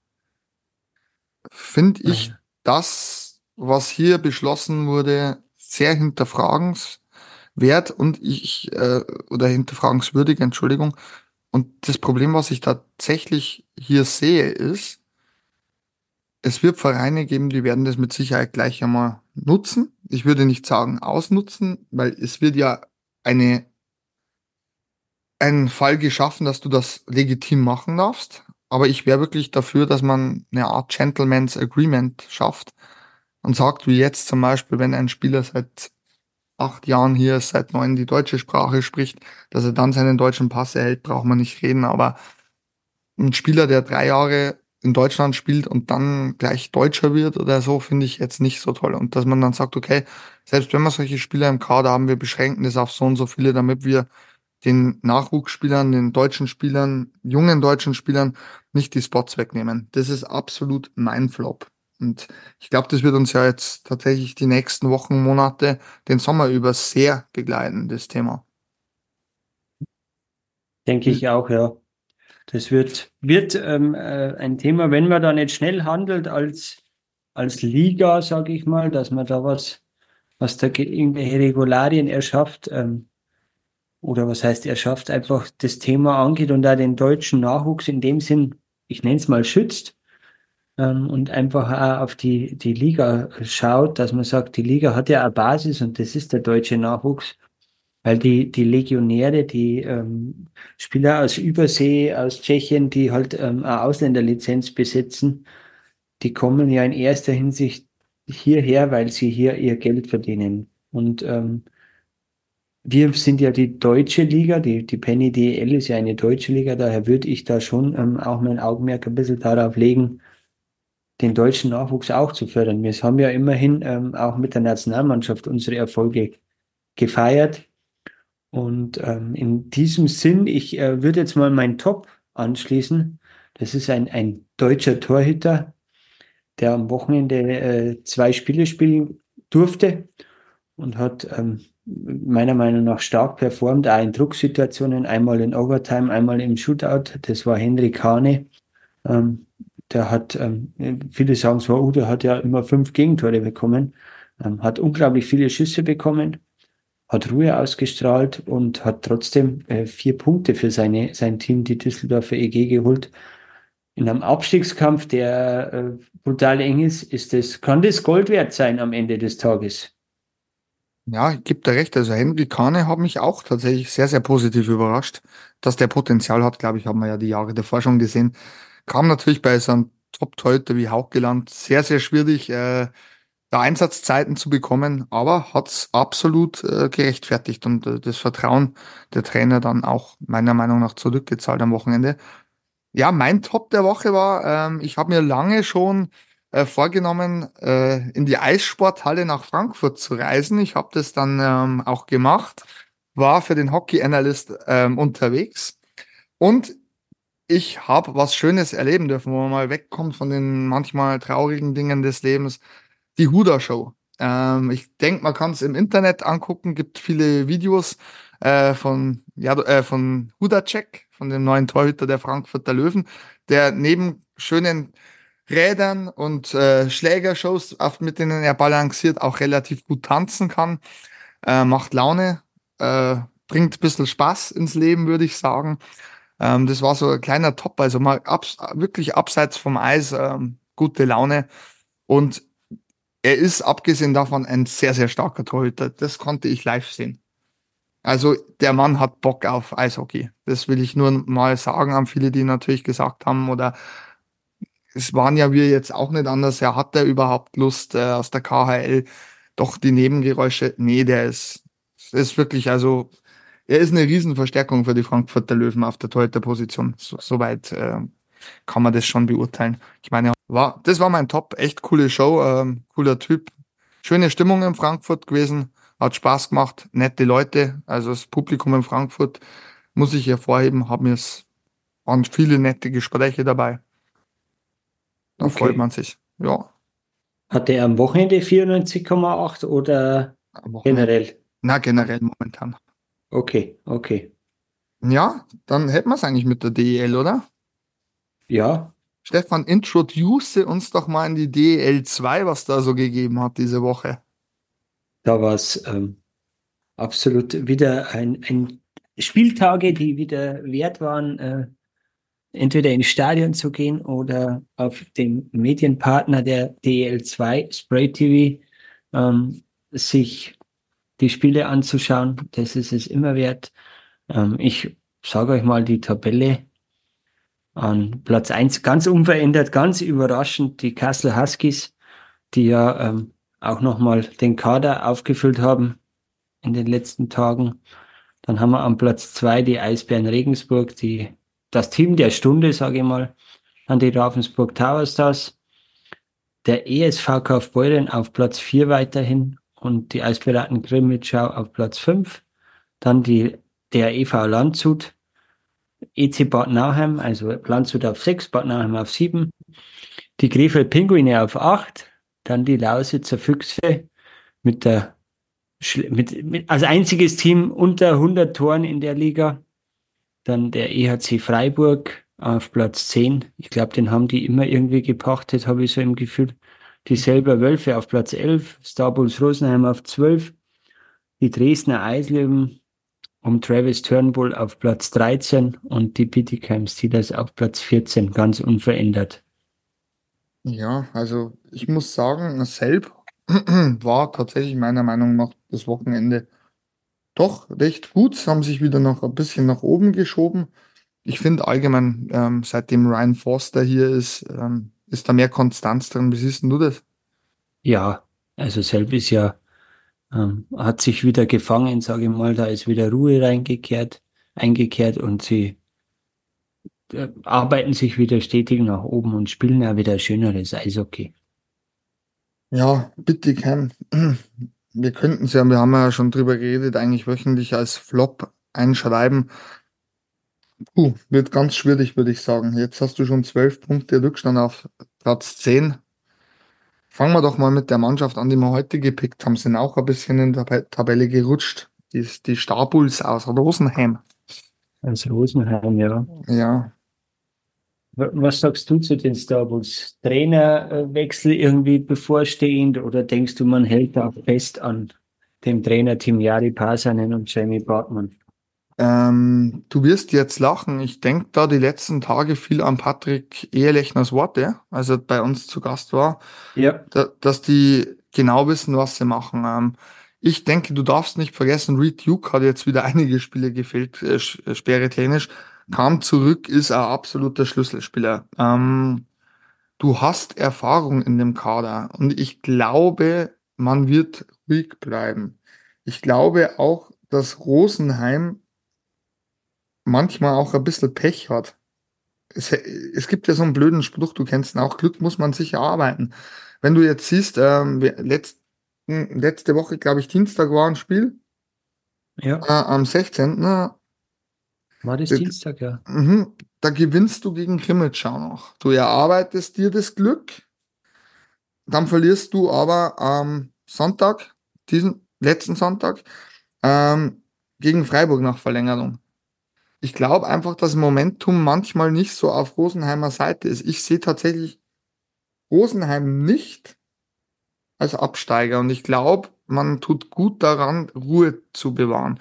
finde ich das, was hier beschlossen wurde, sehr hinterfragenswert und ich, äh, oder hinterfragenswürdig, Entschuldigung. Und das Problem, was ich tatsächlich hier sehe, ist, es wird Vereine geben, die werden das mit Sicherheit gleich einmal nutzen. Ich würde nicht sagen ausnutzen, weil es wird ja eine, ein Fall geschaffen, dass du das legitim machen darfst. Aber ich wäre wirklich dafür, dass man eine Art Gentleman's Agreement schafft und sagt, wie jetzt zum Beispiel, wenn ein Spieler seit acht Jahren hier seit neun die deutsche Sprache spricht, dass er dann seinen deutschen Pass erhält, braucht man nicht reden. Aber ein Spieler, der drei Jahre in Deutschland spielt und dann gleich Deutscher wird oder so, finde ich jetzt nicht so toll. Und dass man dann sagt, okay, selbst wenn wir solche Spieler im Kader haben, wir beschränken das auf so und so viele, damit wir den Nachwuchsspielern, den deutschen Spielern, jungen deutschen Spielern nicht die Spots wegnehmen. Das ist absolut mein Flop. Und ich glaube, das wird uns ja jetzt tatsächlich die nächsten Wochen, Monate, den Sommer über sehr begleiten, das Thema. Denke ich auch, ja. Das wird, wird ähm, äh, ein Thema, wenn man da nicht schnell handelt als, als Liga, sage ich mal, dass man da was, was da irgendwelche Regularien erschafft, ähm, oder was heißt erschafft, einfach das Thema angeht und da den deutschen Nachwuchs in dem Sinn, ich nenne es mal, schützt ähm, und einfach auch auf die, die Liga schaut, dass man sagt, die Liga hat ja eine Basis und das ist der deutsche Nachwuchs. Weil die, die Legionäre, die ähm, Spieler aus Übersee, aus Tschechien, die halt ähm, eine Ausländerlizenz besitzen, die kommen ja in erster Hinsicht hierher, weil sie hier ihr Geld verdienen. Und ähm, wir sind ja die deutsche Liga, die, die Penny DL ist ja eine deutsche Liga, daher würde ich da schon ähm, auch mein Augenmerk ein bisschen darauf legen, den deutschen Nachwuchs auch zu fördern. Wir haben ja immerhin ähm, auch mit der Nationalmannschaft unsere Erfolge gefeiert. Und ähm, in diesem Sinn, ich äh, würde jetzt mal meinen Top anschließen. Das ist ein, ein deutscher Torhüter, der am Wochenende äh, zwei Spiele spielen durfte und hat ähm, meiner Meinung nach stark performt, auch in Drucksituationen, einmal in Overtime, einmal im Shootout. Das war Henrik Hane. Ähm, der hat, ähm, viele sagen zwar, oh, der hat ja immer fünf Gegentore bekommen, ähm, hat unglaublich viele Schüsse bekommen hat Ruhe ausgestrahlt und hat trotzdem äh, vier Punkte für seine, sein Team, die Düsseldorfer EG, geholt. In einem Abstiegskampf, der äh, brutal eng ist, ist das, kann das Gold wert sein am Ende des Tages. Ja, ich gebe dir recht. Also Henry Kahne hat mich auch tatsächlich sehr, sehr positiv überrascht. Dass der Potenzial hat, glaube ich, haben wir ja die Jahre davor schon gesehen. Kam natürlich bei so einem Top-Torhüter wie Hauchgeland sehr, sehr schwierig. Äh, da Einsatzzeiten zu bekommen, aber hat's absolut äh, gerechtfertigt und äh, das Vertrauen der Trainer dann auch meiner Meinung nach zurückgezahlt am Wochenende. Ja, mein Top der Woche war, ähm, ich habe mir lange schon äh, vorgenommen, äh, in die Eissporthalle nach Frankfurt zu reisen. Ich habe das dann ähm, auch gemacht, war für den Hockey Analyst ähm, unterwegs und ich habe was Schönes erleben dürfen, wo man mal wegkommt von den manchmal traurigen Dingen des Lebens die Huda Show. Ähm, ich denke, man kann es im Internet angucken, gibt viele Videos äh, von, ja, äh, von Check, von dem neuen Torhüter der Frankfurter Löwen, der neben schönen Rädern und äh, Schlägershows, mit denen er balanciert, auch relativ gut tanzen kann. Äh, macht Laune, äh, bringt ein bisschen Spaß ins Leben, würde ich sagen. Ähm, das war so ein kleiner Top, also mal abs wirklich abseits vom Eis, ähm, gute Laune. Und er ist abgesehen davon ein sehr, sehr starker Torhüter. Das konnte ich live sehen. Also der Mann hat Bock auf Eishockey. Das will ich nur mal sagen an viele, die natürlich gesagt haben oder es waren ja wir jetzt auch nicht anders. Er hat er überhaupt Lust äh, aus der KHL? Doch die Nebengeräusche, nee, der ist, ist wirklich, also er ist eine Riesenverstärkung für die Frankfurter Löwen auf der Torhüterposition. So, soweit äh, kann man das schon beurteilen. Ich meine, war, das war mein Top, echt coole Show, ähm, cooler Typ. Schöne Stimmung in Frankfurt gewesen, hat Spaß gemacht, nette Leute, also das Publikum in Frankfurt muss ich hervorheben, haben mir es, waren viele nette Gespräche dabei. Da okay. freut man sich, ja. Hatte er am Wochenende 94,8 oder generell? Na, generell momentan. Okay, okay. Ja, dann hätten wir es eigentlich mit der DEL, oder? Ja. Stefan, introduce uns doch mal in die DL2, was da so gegeben hat diese Woche. Da war es ähm, absolut wieder ein, ein Spieltage, die wieder wert waren, äh, entweder ins Stadion zu gehen oder auf dem Medienpartner der DL2 Spray TV ähm, sich die Spiele anzuschauen. Das ist es immer wert. Ähm, ich sage euch mal die Tabelle an Platz eins ganz unverändert, ganz überraschend die Kassel Huskies, die ja ähm, auch nochmal den Kader aufgefüllt haben in den letzten Tagen. Dann haben wir am Platz zwei die Eisbären Regensburg, die, das Team der Stunde, sage ich mal. Dann die Ravensburg Tower Stars, der ESV Kaufbeuren auf Platz vier weiterhin und die Eispiraten Grimmitschau auf Platz fünf. Dann die, der EV Landshut, EC Bad Nauheim, also Landshut auf sechs, Bad Nauheim auf sieben. Die Krefeld Pinguine auf acht. Dann die Lausitzer Füchse mit der mit, mit, als einziges Team unter 100 Toren in der Liga. Dann der EHC Freiburg auf Platz 10. Ich glaube, den haben die immer irgendwie gepachtet, habe ich so im Gefühl. Die selber Wölfe auf Platz 11, Starbulls Rosenheim auf 12, die Dresdner Eislöwen um Travis Turnbull auf Platz 13 und die Bietigheim Steelers auf Platz 14, ganz unverändert. Ja, also ich muss sagen, Selb war tatsächlich meiner Meinung nach das Wochenende doch recht gut. Sie haben sich wieder noch ein bisschen nach oben geschoben. Ich finde allgemein, ähm, seitdem Ryan Forster hier ist, ähm, ist da mehr Konstanz drin. Wie siehst du das? Ja, also Selb ist ja, ähm, hat sich wieder gefangen, sage ich mal, da ist wieder Ruhe reingekehrt, eingekehrt und sie äh, arbeiten sich wieder stetig nach oben und spielen auch wieder schöneres Eishockey. Ja, bitte, Cam. Wir könnten es ja, wir haben ja schon drüber geredet, eigentlich wöchentlich als Flop einschreiben. Puh, wird ganz schwierig, würde ich sagen. Jetzt hast du schon zwölf Punkte Rückstand auf Platz 10. Fangen wir doch mal mit der Mannschaft an, die wir heute gepickt haben. Sind auch ein bisschen in der Tabelle gerutscht. Die, die Starbulls aus Rosenheim. Aus Rosenheim, ja. Ja, was sagst du zu den Starbucks? Trainerwechsel irgendwie bevorstehend oder denkst du, man hält da fest an dem Trainerteam Jari Pasanen und Jamie Bartmann? Ähm, du wirst jetzt lachen. Ich denke da die letzten Tage viel an Patrick Ehelechners Worte, als er bei uns zu Gast war. Ja. Da, dass die genau wissen, was sie machen. Ähm, ich denke, du darfst nicht vergessen, Reed Duke hat jetzt wieder einige Spiele gefehlt, äh, sperre klinisch kam zurück, ist ein absoluter Schlüsselspieler. Ähm, du hast Erfahrung in dem Kader und ich glaube, man wird ruhig bleiben. Ich glaube auch, dass Rosenheim manchmal auch ein bisschen Pech hat. Es, es gibt ja so einen blöden Spruch, du kennst ihn auch, Glück muss man sich erarbeiten. Wenn du jetzt siehst, ähm, letzten, letzte Woche, glaube ich, Dienstag war ein Spiel. Ja. Äh, am 16. War das Dienstag, ja. Mhm, da gewinnst du gegen Krimitschau noch. Du erarbeitest dir das Glück, dann verlierst du aber am Sonntag, diesen letzten Sonntag, ähm, gegen Freiburg nach Verlängerung. Ich glaube einfach, dass Momentum manchmal nicht so auf Rosenheimer Seite ist. Ich sehe tatsächlich Rosenheim nicht als Absteiger und ich glaube, man tut gut daran, Ruhe zu bewahren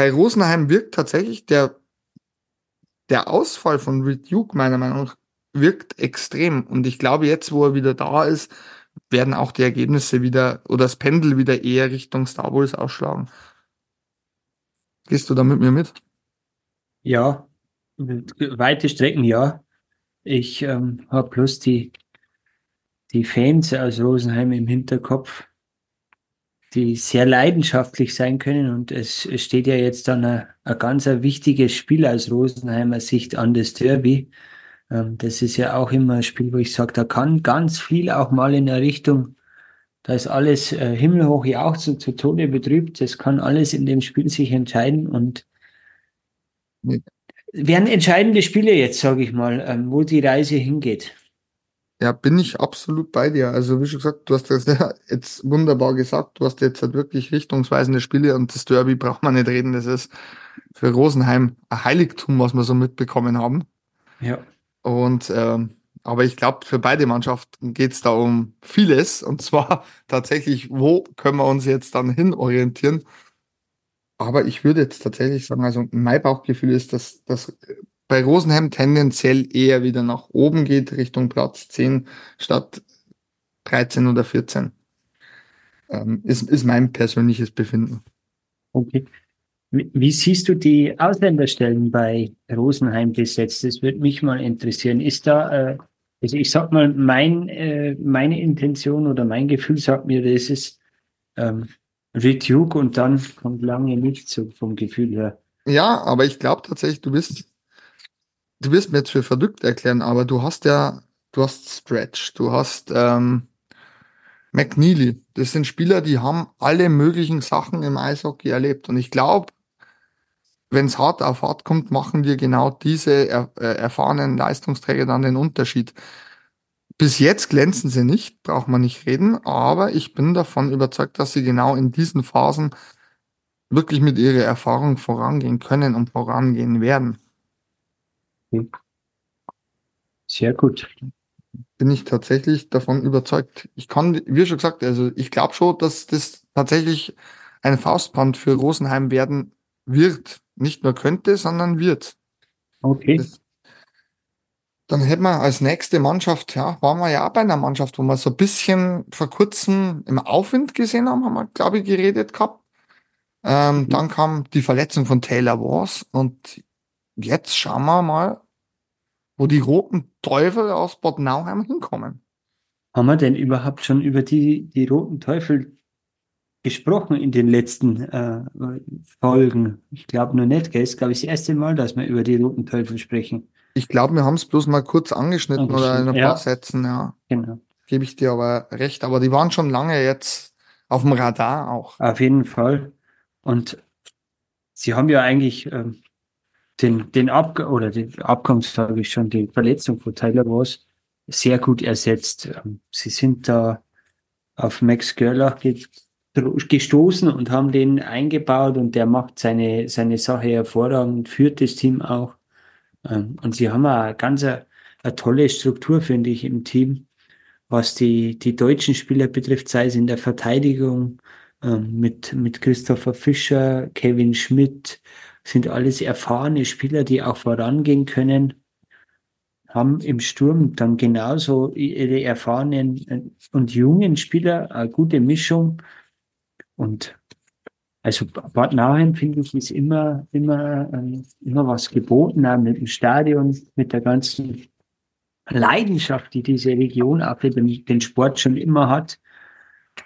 bei Rosenheim wirkt tatsächlich der, der Ausfall von Reed Duke meiner Meinung nach wirkt extrem. Und ich glaube, jetzt, wo er wieder da ist, werden auch die Ergebnisse wieder oder das Pendel wieder eher Richtung Star Wars ausschlagen. Gehst du da mit mir mit? Ja, weite Strecken ja. Ich ähm, habe bloß die, die Fans aus Rosenheim im Hinterkopf, die sehr leidenschaftlich sein können. Und es, es steht ja jetzt dann ein, ein ganz ein wichtiges Spiel aus Rosenheimer Sicht an das Derby. Ähm, das ist ja auch immer ein Spiel, wo ich sage, da kann ganz viel auch mal in der Richtung, da ist alles äh, himmelhoch jauchzend zu Tode betrübt. Das kann alles in dem Spiel sich entscheiden und werden entscheidende Spiele jetzt, sage ich mal, ähm, wo die Reise hingeht. Ja, bin ich absolut bei dir. Also wie schon gesagt, du hast das ja jetzt wunderbar gesagt. Du hast jetzt halt wirklich richtungsweisende Spiele und das Derby braucht man nicht reden. Das ist für Rosenheim ein Heiligtum, was wir so mitbekommen haben. Ja. Und ähm, aber ich glaube, für beide Mannschaften geht es da um vieles. Und zwar tatsächlich, wo können wir uns jetzt dann hin orientieren? Aber ich würde jetzt tatsächlich sagen, also mein Bauchgefühl ist, dass, dass bei Rosenheim tendenziell eher wieder nach oben geht, Richtung Platz 10 statt 13 oder 14. Ähm, ist, ist mein persönliches Befinden. Okay. Wie, wie siehst du die Ausländerstellen bei Rosenheim besetzt? Das würde mich mal interessieren. Ist da, äh, also ich sag mal, mein, äh, meine Intention oder mein Gefühl sagt mir, das ist ähm, Reduke und dann kommt lange nichts vom Gefühl her. Ja, aber ich glaube tatsächlich, du bist, du wirst mir jetzt für verrückt erklären, aber du hast ja, du hast Stretch, du hast ähm, McNeely. Das sind Spieler, die haben alle möglichen Sachen im Eishockey erlebt. Und ich glaube, wenn es hart auf hart kommt, machen dir genau diese er, äh, erfahrenen Leistungsträger dann den Unterschied. Bis jetzt glänzen sie nicht, braucht man nicht reden, aber ich bin davon überzeugt, dass sie genau in diesen Phasen wirklich mit ihrer Erfahrung vorangehen können und vorangehen werden. Sehr gut. Bin ich tatsächlich davon überzeugt. Ich kann, wie schon gesagt, also ich glaube schon, dass das tatsächlich ein Faustband für Rosenheim werden wird. Nicht nur könnte, sondern wird. Okay. Das, dann hätten wir als nächste Mannschaft, ja, waren wir ja auch bei einer Mannschaft, wo wir so ein bisschen vor kurzem im Aufwind gesehen haben, haben wir, glaube ich, geredet gehabt. Ähm, mhm. Dann kam die Verletzung von Taylor Wars und jetzt schauen wir mal, wo die roten Teufel aus Bad Nauheim hinkommen. Haben wir denn überhaupt schon über die, die roten Teufel gesprochen in den letzten äh, Folgen? Ich glaube nur nicht, gell? Ist, glaube ich, das erste Mal, dass wir über die roten Teufel sprechen. Ich glaube, wir haben es bloß mal kurz angeschnitten, oder in ein ja. paar Sätzen, ja. Genau. Gebe ich dir aber recht. Aber die waren schon lange jetzt auf dem Radar auch. Auf jeden Fall. Und sie haben ja eigentlich ähm, den, den Ab oder den Abgang, sage ich schon, die Verletzung von Tyler Ross sehr gut ersetzt. Ähm, sie sind da auf Max Görlach gestoßen und haben den eingebaut und der macht seine, seine Sache hervorragend, führt das Team auch. Ähm, und sie haben eine ganz eine, eine tolle Struktur, finde ich, im Team, was die, die deutschen Spieler betrifft, sei es in der Verteidigung ähm, mit, mit Christopher Fischer, Kevin Schmidt, sind alles erfahrene Spieler, die auch vorangehen können, haben im Sturm dann genauso ihre erfahrenen und jungen Spieler eine gute Mischung. Und also Bad Nauheim, finde ich, ist immer, immer, ähm, immer was geboten, auch mit dem Stadion, mit der ganzen Leidenschaft, die diese Region auch für den, den Sport schon immer hat.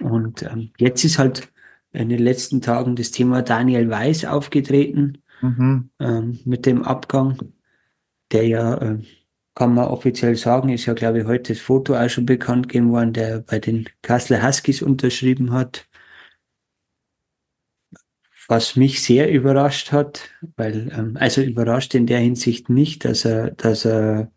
Und ähm, jetzt ist halt in den letzten Tagen das Thema Daniel Weiß aufgetreten mhm. ähm, mit dem Abgang, der ja, äh, kann man offiziell sagen, ist ja, glaube ich, heute das Foto auch schon bekannt gegeben worden, der bei den Kassler Huskies unterschrieben hat was mich sehr überrascht hat, weil, ähm, also überrascht in der Hinsicht nicht, dass er, dass er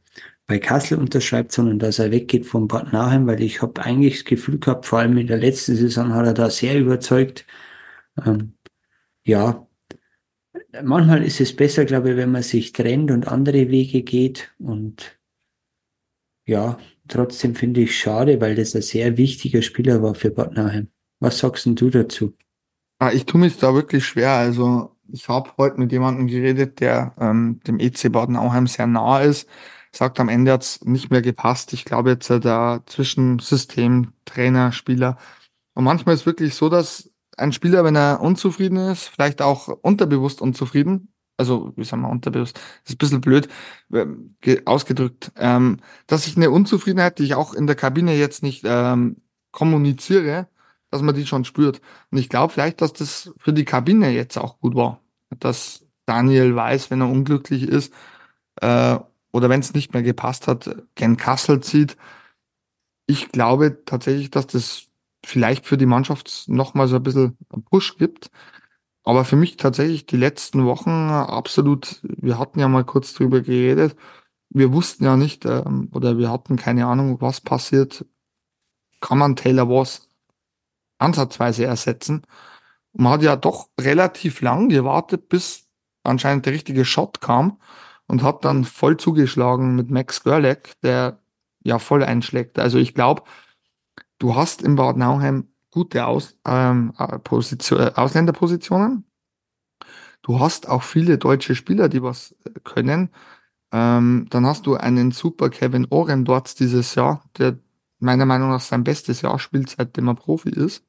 bei Kassel unterschreibt, sondern dass er weggeht von Bad Nauheim, weil ich habe eigentlich das Gefühl gehabt, vor allem in der letzten Saison hat er da sehr überzeugt. Ähm, ja, manchmal ist es besser, glaube ich, wenn man sich trennt und andere Wege geht. Und ja, trotzdem finde ich schade, weil das ein sehr wichtiger Spieler war für Bad Nauheim. Was sagst denn du dazu? Ah, ich tue mich da wirklich schwer. Also ich habe heute mit jemandem geredet, der ähm, dem EC Baden-Auheim sehr nah ist. Sagt, am Ende hat's nicht mehr gepasst. Ich glaube jetzt äh, da zwischen System, Trainer, Spieler. Und manchmal ist wirklich so, dass ein Spieler, wenn er unzufrieden ist, vielleicht auch unterbewusst unzufrieden, also wie sagen wir unterbewusst, ist ein bisschen blöd ähm, ausgedrückt, ähm, dass ich eine Unzufriedenheit, die ich auch in der Kabine jetzt nicht ähm, kommuniziere, dass man die schon spürt. Und ich glaube vielleicht, dass das für die Kabine jetzt auch gut war, dass Daniel weiß, wenn er unglücklich ist äh, oder wenn es nicht mehr gepasst hat, gen Kassel zieht. Ich glaube tatsächlich, dass das vielleicht für die Mannschaft nochmal so ein bisschen einen Push gibt. Aber für mich tatsächlich die letzten Wochen absolut, wir hatten ja mal kurz drüber geredet, wir wussten ja nicht ähm, oder wir hatten keine Ahnung, was passiert. Kann man Taylor Wars ansatzweise ersetzen. Man hat ja doch relativ lang gewartet, bis anscheinend der richtige Shot kam und hat dann voll zugeschlagen mit Max Gerlach, der ja voll einschlägt. Also ich glaube, du hast in Bad Nauheim gute Aus, ähm, äh, Position, äh, Ausländerpositionen. Du hast auch viele deutsche Spieler, die was können. Ähm, dann hast du einen super Kevin Oren dort dieses Jahr, der meiner Meinung nach sein bestes Jahr spielt, seitdem er Profi ist.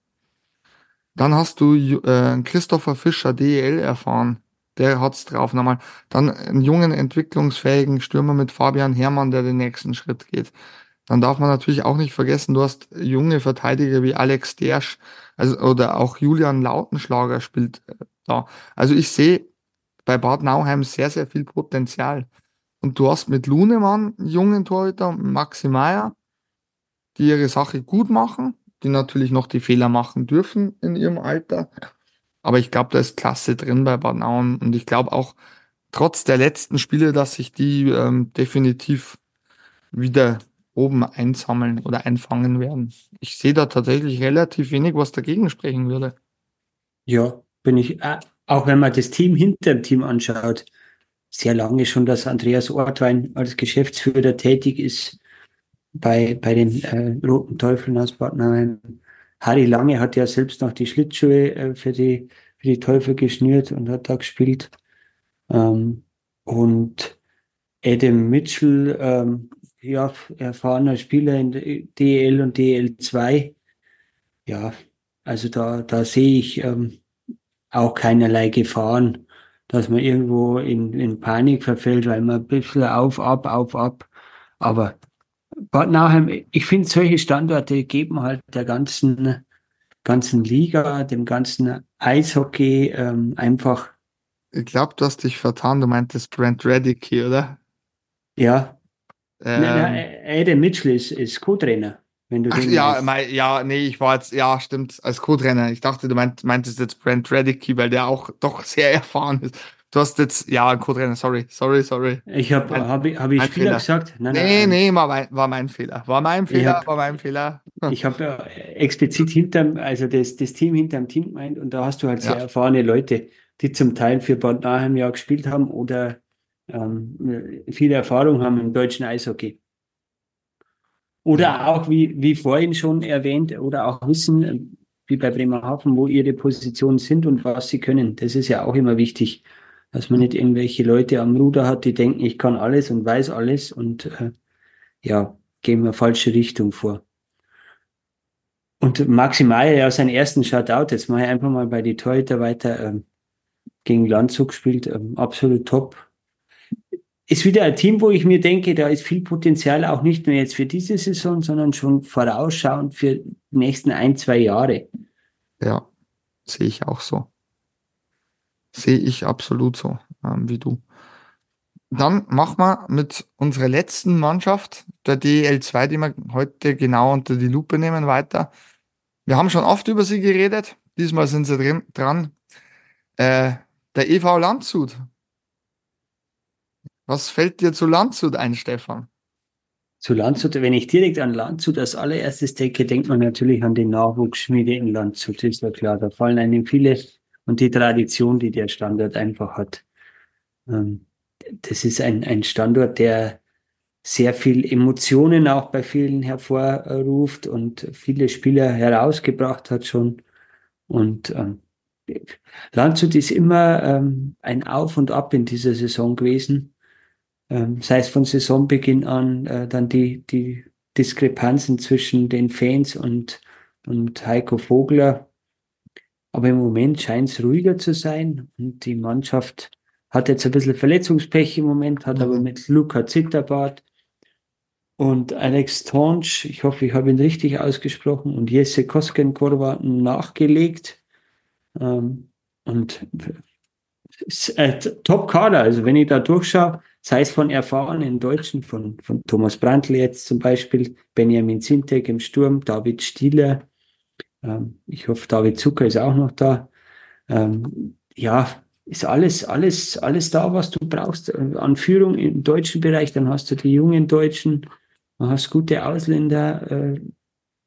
Dann hast du äh, Christopher Fischer DEL erfahren. Der hat's drauf nochmal. Dann einen jungen, entwicklungsfähigen Stürmer mit Fabian Herrmann, der den nächsten Schritt geht. Dann darf man natürlich auch nicht vergessen, du hast junge Verteidiger wie Alex Dersch, also, oder auch Julian Lautenschlager spielt äh, da. Also ich sehe bei Bad Nauheim sehr, sehr viel Potenzial. Und du hast mit Lunemann einen jungen Torhüter, Maxi Meyer, die ihre Sache gut machen, die natürlich noch die Fehler machen dürfen in ihrem Alter. Aber ich glaube, da ist Klasse drin bei Bad Nauheim. Und ich glaube auch, trotz der letzten Spiele, dass sich die ähm, definitiv wieder oben einsammeln oder einfangen werden. Ich sehe da tatsächlich relativ wenig, was dagegen sprechen würde. Ja, bin ich, äh, auch wenn man das Team hinter dem Team anschaut, sehr lange schon, dass Andreas Ortwein als Geschäftsführer tätig ist bei, bei den äh, Roten Teufeln aus Bad Nauheim. Harry Lange hat ja selbst noch die Schlittschuhe äh, für, die, für die Teufel geschnürt und hat da gespielt. Ähm, und Adam Mitchell, ähm, ja, erfahrener Spieler in DL und DL2. Ja, also da, da sehe ich ähm, auch keinerlei Gefahren, dass man irgendwo in, in Panik verfällt, weil man ein bisschen auf, ab, auf, ab. Aber Bad Nauheim, ich finde, solche Standorte geben halt der ganzen, ganzen Liga, dem ganzen Eishockey ähm, einfach. Ich glaube, du hast dich vertan, du meintest Brent Reddick hier, oder? Ja. Ähm, nein, nein, Adam Mitchell ist, ist Co-Trainer. Wenn du Ach, ja, mein, ja, nee, ich war jetzt, ja, stimmt, als Co-Trainer. Ich dachte, du meint, meintest jetzt Brent Radicki, weil der auch doch sehr erfahren ist. Du hast jetzt, ja, Co-Trainer, sorry, sorry, sorry. Ich habe, habe hab ich Spieler gesagt? Nein, nee, nein, nee, war mein, war mein Fehler. War mein Fehler, hab, war mein Fehler. Ich habe ja explizit hinterm, also das, das Team hinterm Team gemeint und da hast du halt sehr ja. erfahrene Leute, die zum Teil für Bad Nauheim ja gespielt haben oder ähm, viel Erfahrung haben im deutschen Eishockey. Oder auch, wie, wie vorhin schon erwähnt, oder auch wissen, wie bei Bremerhaven, wo ihre Positionen sind und was sie können. Das ist ja auch immer wichtig, dass man nicht irgendwelche Leute am Ruder hat, die denken, ich kann alles und weiß alles und äh, ja, gehen wir falsche Richtung vor. Und Maxi Meyer ja seinen ersten Shutout, jetzt mache ich einfach mal bei die Torhüter weiter ähm, gegen Landzug gespielt, ähm, absolut top ist wieder ein Team, wo ich mir denke, da ist viel Potenzial auch nicht nur jetzt für diese Saison, sondern schon vorausschauend für die nächsten ein, zwei Jahre. Ja, sehe ich auch so. Sehe ich absolut so, ähm, wie du. Dann machen wir mit unserer letzten Mannschaft, der DEL 2, die wir heute genau unter die Lupe nehmen, weiter. Wir haben schon oft über sie geredet. Diesmal sind sie drin, dran. Äh, der EV Landshut was fällt dir zu Landshut ein, Stefan? Zu Landshut, wenn ich direkt an Landshut als allererstes denke, denkt man natürlich an die Nachwuchsschmiede in Landshut, ist ja klar. Da fallen einem viele und die Tradition, die der Standort einfach hat. Ähm, das ist ein, ein Standort, der sehr viel Emotionen auch bei vielen hervorruft und viele Spieler herausgebracht hat schon. Und ähm, Landshut ist immer ähm, ein Auf und Ab in dieser Saison gewesen ähm, sei es von Saisonbeginn an, äh, dann die, die Diskrepanzen zwischen den Fans und, und Heiko Vogler. Aber im Moment scheint es ruhiger zu sein und die Mannschaft hat jetzt ein bisschen Verletzungspech im Moment, hat mhm. aber mit Luca Zitterbart und Alex Tonsch, ich hoffe, ich habe ihn richtig ausgesprochen, und Jesse Koskenkorva nachgelegt. Ähm, und äh, Top-Kader, also wenn ich da durchschaue, sei es von erfahrenen Deutschen, von, von Thomas Brandl jetzt zum Beispiel, Benjamin Zintek im Sturm, David Stieler, ähm, ich hoffe, David Zucker ist auch noch da. Ähm, ja, ist alles, alles, alles da, was du brauchst äh, an Führung im deutschen Bereich. Dann hast du die jungen Deutschen, du hast gute Ausländer äh,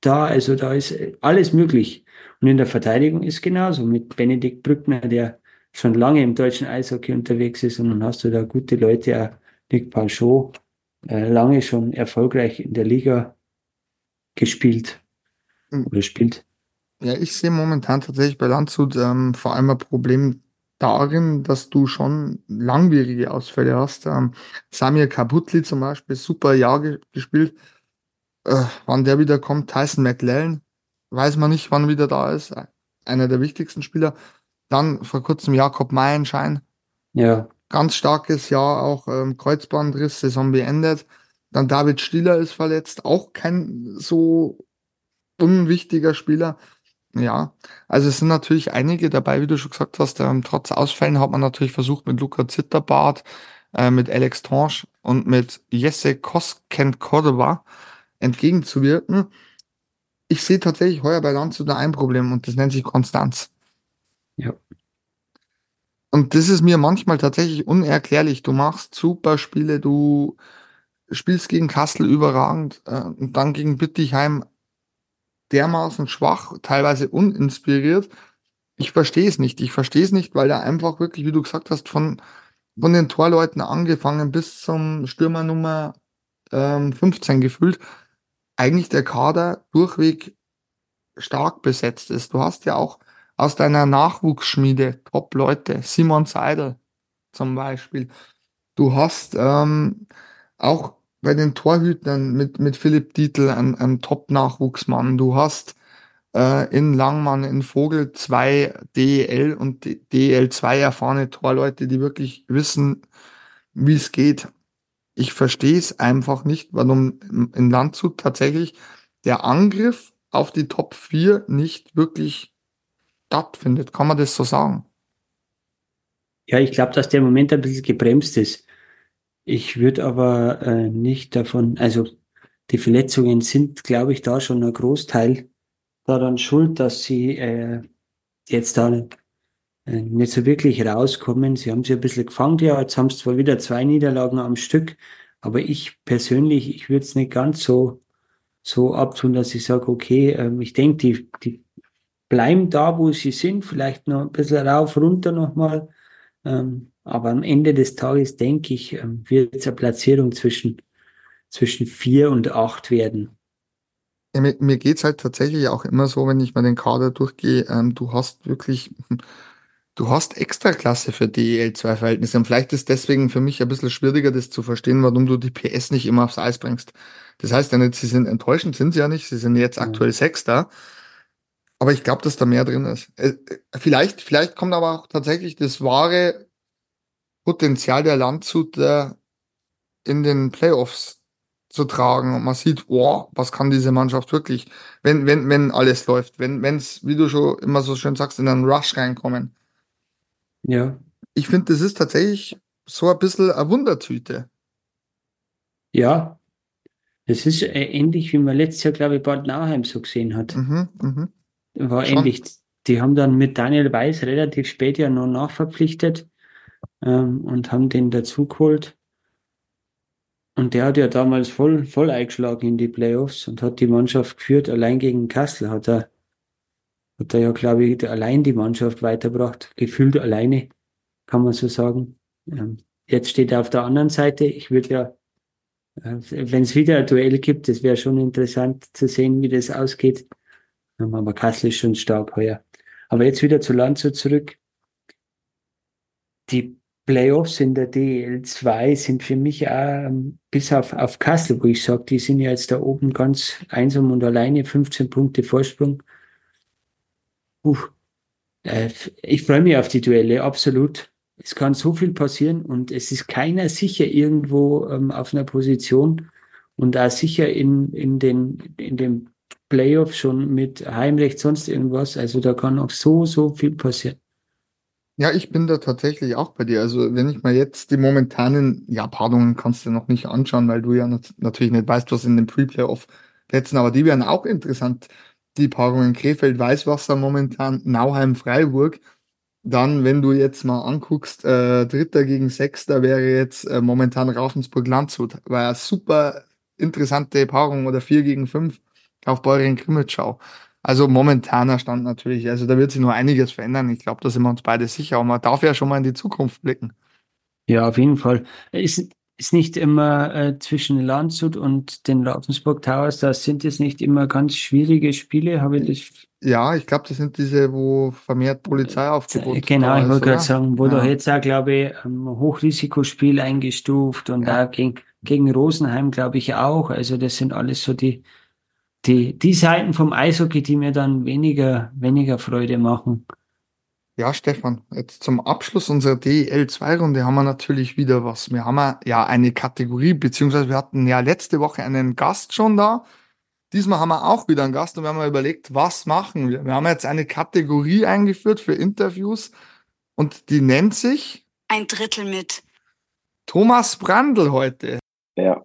da, also da ist alles möglich. Und in der Verteidigung ist genauso mit Benedikt Brückner, der schon lange im deutschen Eishockey unterwegs ist und dann hast du da gute Leute, auch Nick Panchot, äh, lange schon erfolgreich in der Liga gespielt hm. oder spielt. Ja, ich sehe momentan tatsächlich bei Landshut ähm, vor allem ein Problem, darin, dass du schon langwierige Ausfälle hast. Ähm, Samir Kabutli zum Beispiel, super Jahr ge gespielt. Äh, wann der wieder kommt, Tyson McLellan, weiß man nicht, wann er wieder da ist. Einer der wichtigsten Spieler. Dann vor kurzem Jakob Meilenschein. Ja. Ganz starkes Jahr, auch ähm, Kreuzbandriss, Saison beendet. Dann David Stiller ist verletzt, auch kein so unwichtiger Spieler. Ja, also es sind natürlich einige dabei, wie du schon gesagt hast. Ähm, trotz Ausfällen hat man natürlich versucht, mit Luca Zitterbart, äh, mit Alex Tonsch und mit Jesse Koskent Cordova entgegenzuwirken. Ich sehe tatsächlich heuer bei Landshut nur ein Problem und das nennt sich Konstanz. Ja. Und das ist mir manchmal tatsächlich unerklärlich. Du machst super Spiele, du spielst gegen Kassel überragend äh, und dann gegen Bittigheim dermaßen schwach, teilweise uninspiriert. Ich verstehe es nicht. Ich verstehe es nicht, weil da einfach wirklich, wie du gesagt hast, von, von den Torleuten angefangen bis zum Stürmer Nummer ähm, 15 gefühlt, eigentlich der Kader durchweg stark besetzt ist. Du hast ja auch aus deiner Nachwuchsschmiede Top-Leute, Simon Seidel zum Beispiel. Du hast ähm, auch bei den Torhütern mit, mit Philipp Dietl ein, ein Top-Nachwuchsmann. Du hast äh, in Langmann, in Vogel zwei DEL und DEL 2 erfahrene Torleute, die wirklich wissen, wie es geht. Ich verstehe es einfach nicht, warum in Landshut tatsächlich der Angriff auf die Top 4 nicht wirklich stattfindet. Kann man das so sagen? Ja, ich glaube, dass der Moment ein bisschen gebremst ist. Ich würde aber äh, nicht davon, also die Verletzungen sind, glaube ich, da schon ein Großteil daran schuld, dass sie äh, jetzt da äh, nicht so wirklich rauskommen. Sie haben sich ein bisschen gefangen, ja, jetzt haben sie zwar wieder zwei Niederlagen am Stück, aber ich persönlich, ich würde es nicht ganz so, so abtun, dass ich sage, okay, ähm, ich denke, die, die bleiben da, wo sie sind, vielleicht noch ein bisschen rauf, runter nochmal. Ähm, aber am Ende des Tages, denke ich, ähm, wird es eine Platzierung zwischen, zwischen vier und acht werden. Ja, mir mir geht es halt tatsächlich auch immer so, wenn ich mal den Kader durchgehe, ähm, du hast wirklich, du hast Extraklasse für DEL2-Verhältnisse. Und vielleicht ist deswegen für mich ein bisschen schwieriger, das zu verstehen, warum du die PS nicht immer aufs Eis bringst. Das heißt ja nicht, sie sind enttäuschend, sind sie ja nicht. Sie sind jetzt aktuell Sechster. Aber ich glaube, dass da mehr drin ist. Äh, vielleicht, vielleicht kommt aber auch tatsächlich das wahre Potenzial der Landshuter in den Playoffs zu tragen und man sieht, wow, was kann diese Mannschaft wirklich, wenn, wenn, wenn alles läuft, wenn, wenn es, wie du schon immer so schön sagst, in einen Rush reinkommen. Ja. Ich finde, das ist tatsächlich so ein bisschen eine Wundertüte. Ja. Das ist äh, ähnlich, wie man letztes Jahr, glaube ich, Bad Nauheim so gesehen hat. Mhm, mhm. War Schon. ähnlich. Die haben dann mit Daniel Weiß relativ spät ja noch nachverpflichtet ähm, und haben den dazugeholt. Und der hat ja damals voll, voll eingeschlagen in die Playoffs und hat die Mannschaft geführt. Allein gegen Kassel hat er, hat er ja, glaube ich, allein die Mannschaft weitergebracht. Gefühlt alleine, kann man so sagen. Ähm, jetzt steht er auf der anderen Seite. Ich würde ja, äh, wenn es wieder ein Duell gibt, das wäre schon interessant zu sehen, wie das ausgeht. Ähm, aber Kassel ist schon stark heuer. Aber jetzt wieder zu Landshut zurück. Die Playoffs in der DL2 sind für mich auch, ähm, bis auf, auf Kassel, wo ich sage, die sind ja jetzt da oben ganz einsam und alleine, 15 Punkte Vorsprung. Puh, äh, ich freue mich auf die Duelle, absolut. Es kann so viel passieren und es ist keiner sicher irgendwo ähm, auf einer Position und auch sicher in, in den, in den Playoffs schon mit Heimrecht, sonst irgendwas. Also da kann auch so, so viel passieren. Ja, ich bin da tatsächlich auch bei dir. Also, wenn ich mal jetzt die momentanen, ja, Paarungen kannst du noch nicht anschauen, weil du ja nat natürlich nicht weißt, was in den Pre-Playoff-Plätzen, aber die wären auch interessant. Die Paarungen Krefeld-Weißwasser momentan, Nauheim-Freiburg. Dann, wenn du jetzt mal anguckst, äh, Dritter gegen Sechster wäre jetzt äh, momentan Ravensburg-Landshut. War ja super interessante Paarung oder vier gegen fünf auf Beuren Grimmitschau. Also momentaner Stand natürlich. Also da wird sich nur einiges verändern. Ich glaube, da sind wir uns beide sicher. Aber man darf ja schon mal in die Zukunft blicken. Ja, auf jeden Fall. Es, ist nicht immer äh, zwischen Landshut und den Ravensburg Towers, da sind es nicht immer ganz schwierige Spiele, habe ich das. Ja, ich glaube, das sind diese, wo vermehrt Polizeiaufgebot äh, Genau, ich wollte gerade sagen, wo ja. da jetzt auch, glaube ich, ein Hochrisikospiel eingestuft und Ja. da gegen, gegen Rosenheim, glaube ich, auch. Also das sind alles so die, die, die Seiten vom Eishockey, die mir dann weniger, weniger Freude machen. Ja, Stefan, jetzt zum Abschluss unserer DEL2-Runde haben wir natürlich wieder was. Wir haben ja eine Kategorie, beziehungsweise wir hatten ja letzte Woche einen Gast schon da. Diesmal haben wir auch wieder einen Gast und wir haben mal überlegt, was machen wir? Wir haben jetzt eine Kategorie eingeführt für Interviews und die nennt sich Ein Drittel mit. Thomas Brandl heute. Ja,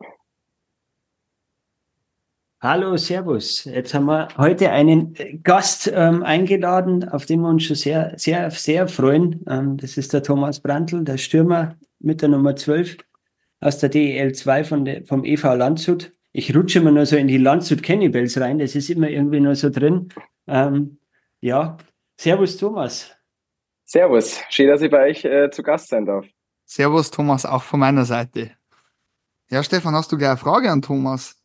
Hallo, Servus. Jetzt haben wir heute einen äh, Gast ähm, eingeladen, auf den wir uns schon sehr, sehr, sehr freuen. Ähm, das ist der Thomas Brandl, der Stürmer mit der Nummer 12 aus der DEL 2 von der, vom EV Landshut. Ich rutsche immer nur so in die Landshut Cannibals rein, das ist immer irgendwie nur so drin. Ähm, ja, Servus, Thomas. Servus. Schön, dass ich bei euch äh, zu Gast sein darf. Servus, Thomas, auch von meiner Seite. Ja, Stefan, hast du gleich eine Frage an Thomas?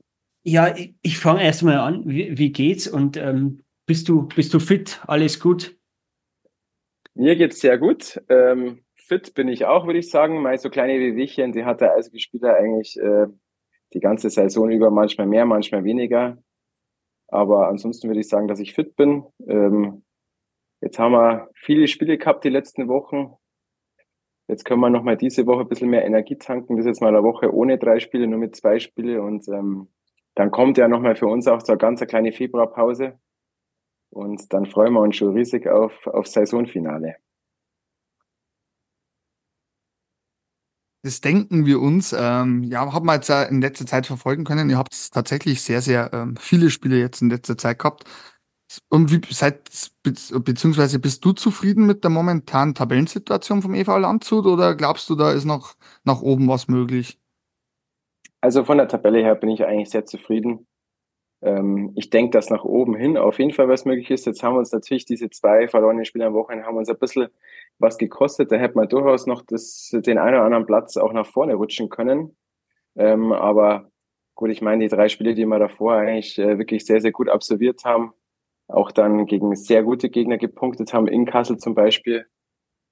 Ja, ich, ich fange erstmal an. Wie, wie geht's und ähm, bist, du, bist du fit? Alles gut? Mir geht's sehr gut. Ähm, fit bin ich auch, würde ich sagen. Mal so kleine Wehwehchen, die hat der Eishockeyspieler eigentlich äh, die ganze Saison über, manchmal mehr, manchmal weniger. Aber ansonsten würde ich sagen, dass ich fit bin. Ähm, jetzt haben wir viele Spiele gehabt die letzten Wochen. Jetzt können wir nochmal diese Woche ein bisschen mehr Energie tanken. Das ist jetzt mal eine Woche ohne drei Spiele, nur mit zwei Spiele. Und ähm, dann kommt ja nochmal für uns auch so eine ganz eine kleine Februarpause. Und dann freuen wir uns schon riesig auf, auf Saisonfinale. Das denken wir uns. Ähm, ja, haben wir jetzt in letzter Zeit verfolgen können. Ihr habt tatsächlich sehr, sehr ähm, viele Spiele jetzt in letzter Zeit gehabt. Und wie seid, be beziehungsweise bist du zufrieden mit der momentanen Tabellensituation vom EV Landshut oder glaubst du, da ist noch nach oben was möglich? Also von der Tabelle her bin ich eigentlich sehr zufrieden. Ähm, ich denke, dass nach oben hin auf jeden Fall was möglich ist. Jetzt haben wir uns natürlich diese zwei verlorenen Spiele am Wochenende haben uns ein bisschen was gekostet. Da hätte man durchaus noch das, den einen oder anderen Platz auch nach vorne rutschen können. Ähm, aber gut, ich meine, die drei Spiele, die wir davor eigentlich äh, wirklich sehr, sehr gut absolviert haben, auch dann gegen sehr gute Gegner gepunktet haben, in Kassel zum Beispiel.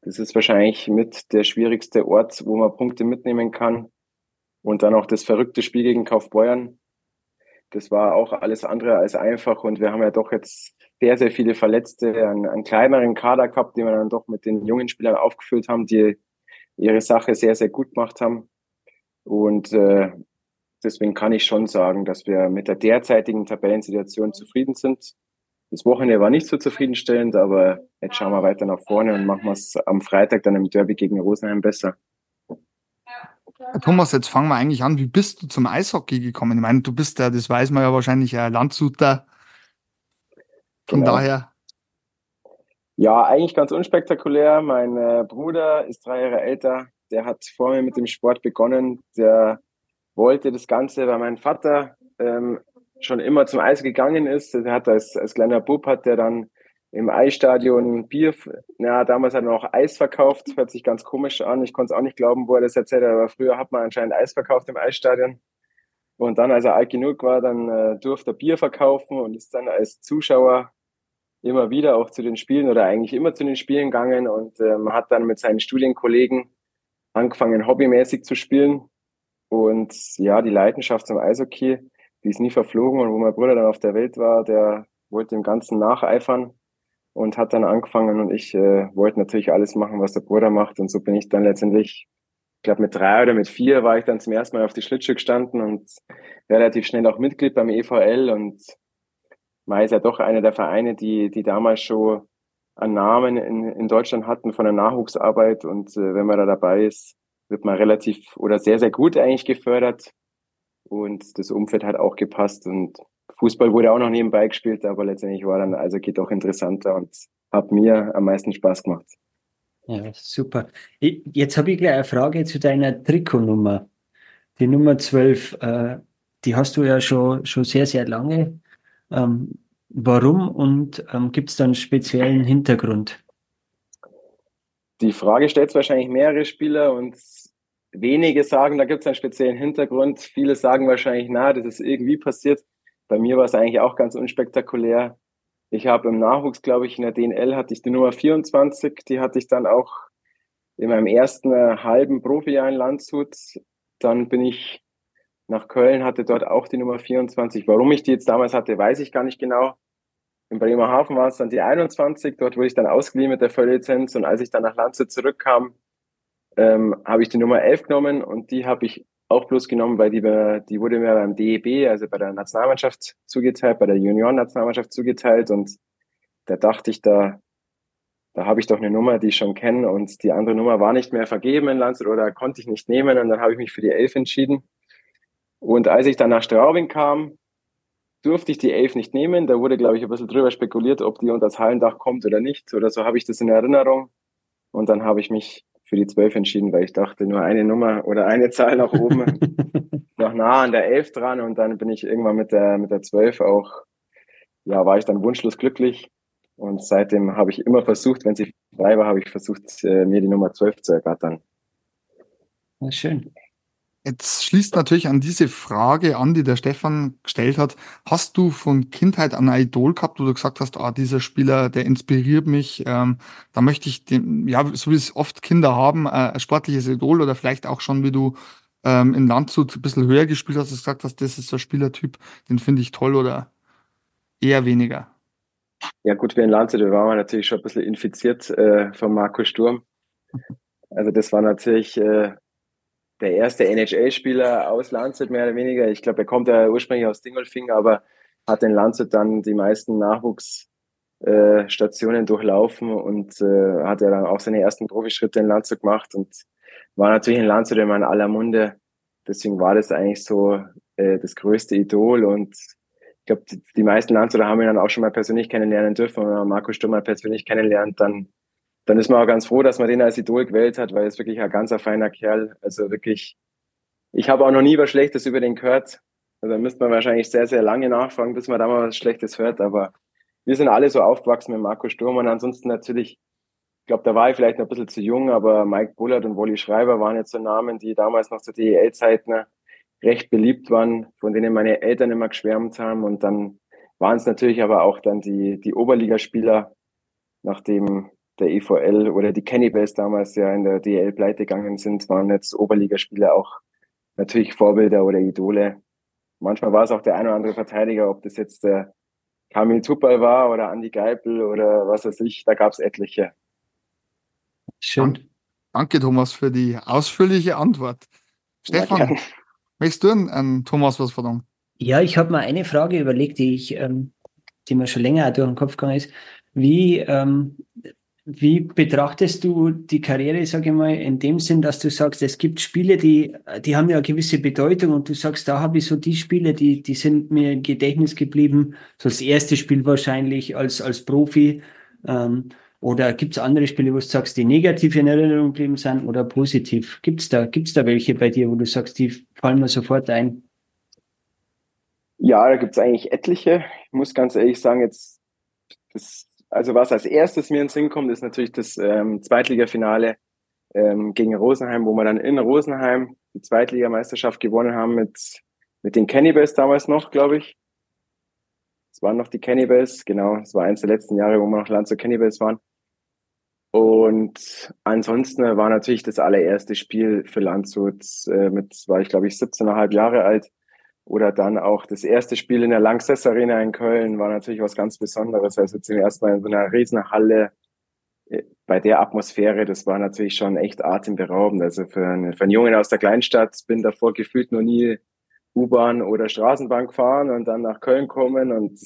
Das ist wahrscheinlich mit der schwierigste Ort, wo man Punkte mitnehmen kann. Und dann auch das verrückte Spiel gegen Kaufbeuern. Das war auch alles andere als einfach. Und wir haben ja doch jetzt sehr, sehr viele Verletzte, einen, einen kleineren Kader gehabt, den wir dann doch mit den jungen Spielern aufgefüllt haben, die ihre Sache sehr, sehr gut gemacht haben. Und äh, deswegen kann ich schon sagen, dass wir mit der derzeitigen Tabellensituation zufrieden sind. Das Wochenende war nicht so zufriedenstellend, aber jetzt schauen wir weiter nach vorne und machen wir es am Freitag dann im Derby gegen Rosenheim besser. Thomas, jetzt fangen wir eigentlich an. Wie bist du zum Eishockey gekommen? Ich meine, du bist ja, das weiß man ja wahrscheinlich, ein Landshuter. Von Genau. daher, Ja, eigentlich ganz unspektakulär. Mein äh, Bruder ist drei Jahre älter. Der hat vor mir mit dem Sport begonnen. Der wollte das Ganze, weil mein Vater ähm, schon immer zum Eis gegangen ist. Der hat als, als kleiner Bub hat der dann im Eisstadion Bier, na, damals hat er noch Eis verkauft. Hört sich ganz komisch an. Ich konnte es auch nicht glauben, wo er das erzählt hat, aber früher hat man anscheinend Eis verkauft im Eisstadion. Und dann, als er alt genug war, dann äh, durfte er Bier verkaufen und ist dann als Zuschauer immer wieder auch zu den Spielen oder eigentlich immer zu den Spielen gegangen und ähm, hat dann mit seinen Studienkollegen angefangen, hobbymäßig zu spielen. Und ja, die Leidenschaft zum Eishockey, die ist nie verflogen. Und wo mein Bruder dann auf der Welt war, der wollte dem Ganzen nacheifern und hat dann angefangen. Und ich äh, wollte natürlich alles machen, was der Bruder macht. Und so bin ich dann letztendlich, ich glaube mit drei oder mit vier war ich dann zum ersten Mal auf die Schlittschuhe gestanden und relativ schnell auch Mitglied beim EVL. Und Mai ist ja doch einer der Vereine, die, die damals schon einen Namen in, in Deutschland hatten von der Nachwuchsarbeit. Und äh, wenn man da dabei ist, wird man relativ oder sehr, sehr gut eigentlich gefördert. Und das Umfeld hat auch gepasst. Und Fußball wurde auch noch nebenbei gespielt, aber letztendlich war dann also geht doch interessanter und hat mir am meisten Spaß gemacht. Ja, super. Jetzt habe ich gleich eine Frage zu deiner Trikotnummer. Die Nummer 12, äh, die hast du ja schon, schon sehr, sehr lange. Ähm, warum und ähm, gibt es da einen speziellen Hintergrund? Die Frage stellt wahrscheinlich mehrere Spieler und wenige sagen, da gibt es einen speziellen Hintergrund. Viele sagen wahrscheinlich, na, das ist irgendwie passiert. Bei mir war es eigentlich auch ganz unspektakulär. Ich habe im Nachwuchs, glaube ich, in der DNL hatte ich die Nummer 24. Die hatte ich dann auch in meinem ersten äh, halben Profijahr in Landshut. Dann bin ich nach Köln, hatte dort auch die Nummer 24. Warum ich die jetzt damals hatte, weiß ich gar nicht genau. In Bremerhaven war es dann die 21. Dort wurde ich dann ausgeliehen mit der Volllizenz. Und als ich dann nach Landshut zurückkam, ähm, habe ich die Nummer 11 genommen und die habe ich auch bloß genommen, weil die, die wurde mir beim DEB, also bei der Nationalmannschaft zugeteilt, bei der Junioren-Nationalmannschaft zugeteilt und da dachte ich, da, da habe ich doch eine Nummer, die ich schon kenne und die andere Nummer war nicht mehr vergeben in Landshut oder konnte ich nicht nehmen und dann habe ich mich für die 11 entschieden. Und als ich dann nach Straubing kam, durfte ich die 11 nicht nehmen. Da wurde, glaube ich, ein bisschen drüber spekuliert, ob die unter das Hallendach kommt oder nicht. Oder so habe ich das in Erinnerung. Und dann habe ich mich für die 12 entschieden, weil ich dachte, nur eine Nummer oder eine Zahl nach oben, noch nah an der 11 dran und dann bin ich irgendwann mit der, mit der 12 auch, ja, war ich dann wunschlos glücklich und seitdem habe ich immer versucht, wenn sie frei war, habe ich versucht, äh, mir die Nummer 12 zu ergattern. Schön. Jetzt schließt natürlich an diese Frage an, die der Stefan gestellt hat. Hast du von Kindheit an ein Idol gehabt, wo du gesagt hast, ah, dieser Spieler, der inspiriert mich, ähm, da möchte ich dem, ja, so wie es oft Kinder haben, äh, ein sportliches Idol oder vielleicht auch schon, wie du ähm, in Landshut ein bisschen höher gespielt hast, dass gesagt hast, das ist ein Spielertyp, den finde ich toll oder eher weniger? Ja gut, wir in Landshut, wir waren natürlich schon ein bisschen infiziert äh, von Marco Sturm. Also das war natürlich äh, der erste NHL-Spieler aus Landshut, mehr oder weniger. Ich glaube, er kommt ja ursprünglich aus Dingolfing, aber hat in Landshut dann die meisten Nachwuchsstationen äh, durchlaufen und äh, hat ja dann auch seine ersten Profischritte in Landshut gemacht und war natürlich in Landshut immer in aller Munde. Deswegen war das eigentlich so äh, das größte Idol und ich glaube, die, die meisten Landshuter haben ihn dann auch schon mal persönlich kennenlernen dürfen. Wenn man Marco Stummer persönlich kennenlernt, dann dann ist man auch ganz froh, dass man den als Idol gewählt hat, weil er ist wirklich ein ganzer feiner Kerl. Also wirklich, ich habe auch noch nie was Schlechtes über den gehört. Also da müsste man wahrscheinlich sehr, sehr lange nachfragen, bis man da mal was Schlechtes hört. Aber wir sind alle so aufgewachsen mit Marco Sturm und ansonsten natürlich, ich glaube, da war ich vielleicht noch ein bisschen zu jung, aber Mike Bullard und Wolli Schreiber waren jetzt so Namen, die damals noch zu DEL-Zeiten recht beliebt waren, von denen meine Eltern immer geschwärmt haben. Und dann waren es natürlich aber auch dann die, die Oberligaspieler, nachdem der EVL oder die Cannibals damals ja in der DL pleite gegangen sind, waren jetzt Oberligaspieler auch natürlich Vorbilder oder Idole. Manchmal war es auch der ein oder andere Verteidiger, ob das jetzt der Kamil Tupal war oder Andi Geipel oder was weiß ich, da gab es etliche. Schön. Danke, Thomas, für die ausführliche Antwort. Stefan, ja, möchtest du an, an Thomas was fragen? Ja, ich habe mir eine Frage überlegt, die ich, ähm, die mir schon länger durch den Kopf gegangen ist. Wie ähm, wie betrachtest du die Karriere, sage ich mal, in dem Sinn, dass du sagst, es gibt Spiele, die, die haben ja eine gewisse Bedeutung und du sagst, da habe ich so die Spiele, die, die sind mir im Gedächtnis geblieben, so das erste Spiel wahrscheinlich als, als Profi. Ähm, oder gibt es andere Spiele, wo du sagst, die negativ in Erinnerung geblieben sind oder positiv? Gibt es da, gibt's da welche bei dir, wo du sagst, die fallen mir sofort ein? Ja, da gibt es eigentlich etliche. Ich muss ganz ehrlich sagen, jetzt das also was als erstes mir in den Sinn kommt, ist natürlich das ähm, Zweitligafinale ähm, gegen Rosenheim, wo wir dann in Rosenheim die Zweitligameisterschaft gewonnen haben mit, mit den Cannibals damals noch, glaube ich. Es waren noch die Cannibals, genau. Es war eins der letzten Jahre, wo wir noch Land zu Cannibals waren. Und ansonsten war natürlich das allererste Spiel für Landshut äh, mit, war ich glaube ich 17,5 Jahre alt, oder dann auch das erste Spiel in der Lanxess Arena in Köln war natürlich was ganz Besonderes. Also zum ersten Mal in so einer Riesenhalle äh, bei der Atmosphäre, das war natürlich schon echt atemberaubend. Also für, einen, für einen Jungen aus der Kleinstadt bin davor gefühlt noch nie U-Bahn oder Straßenbahn gefahren und dann nach Köln kommen und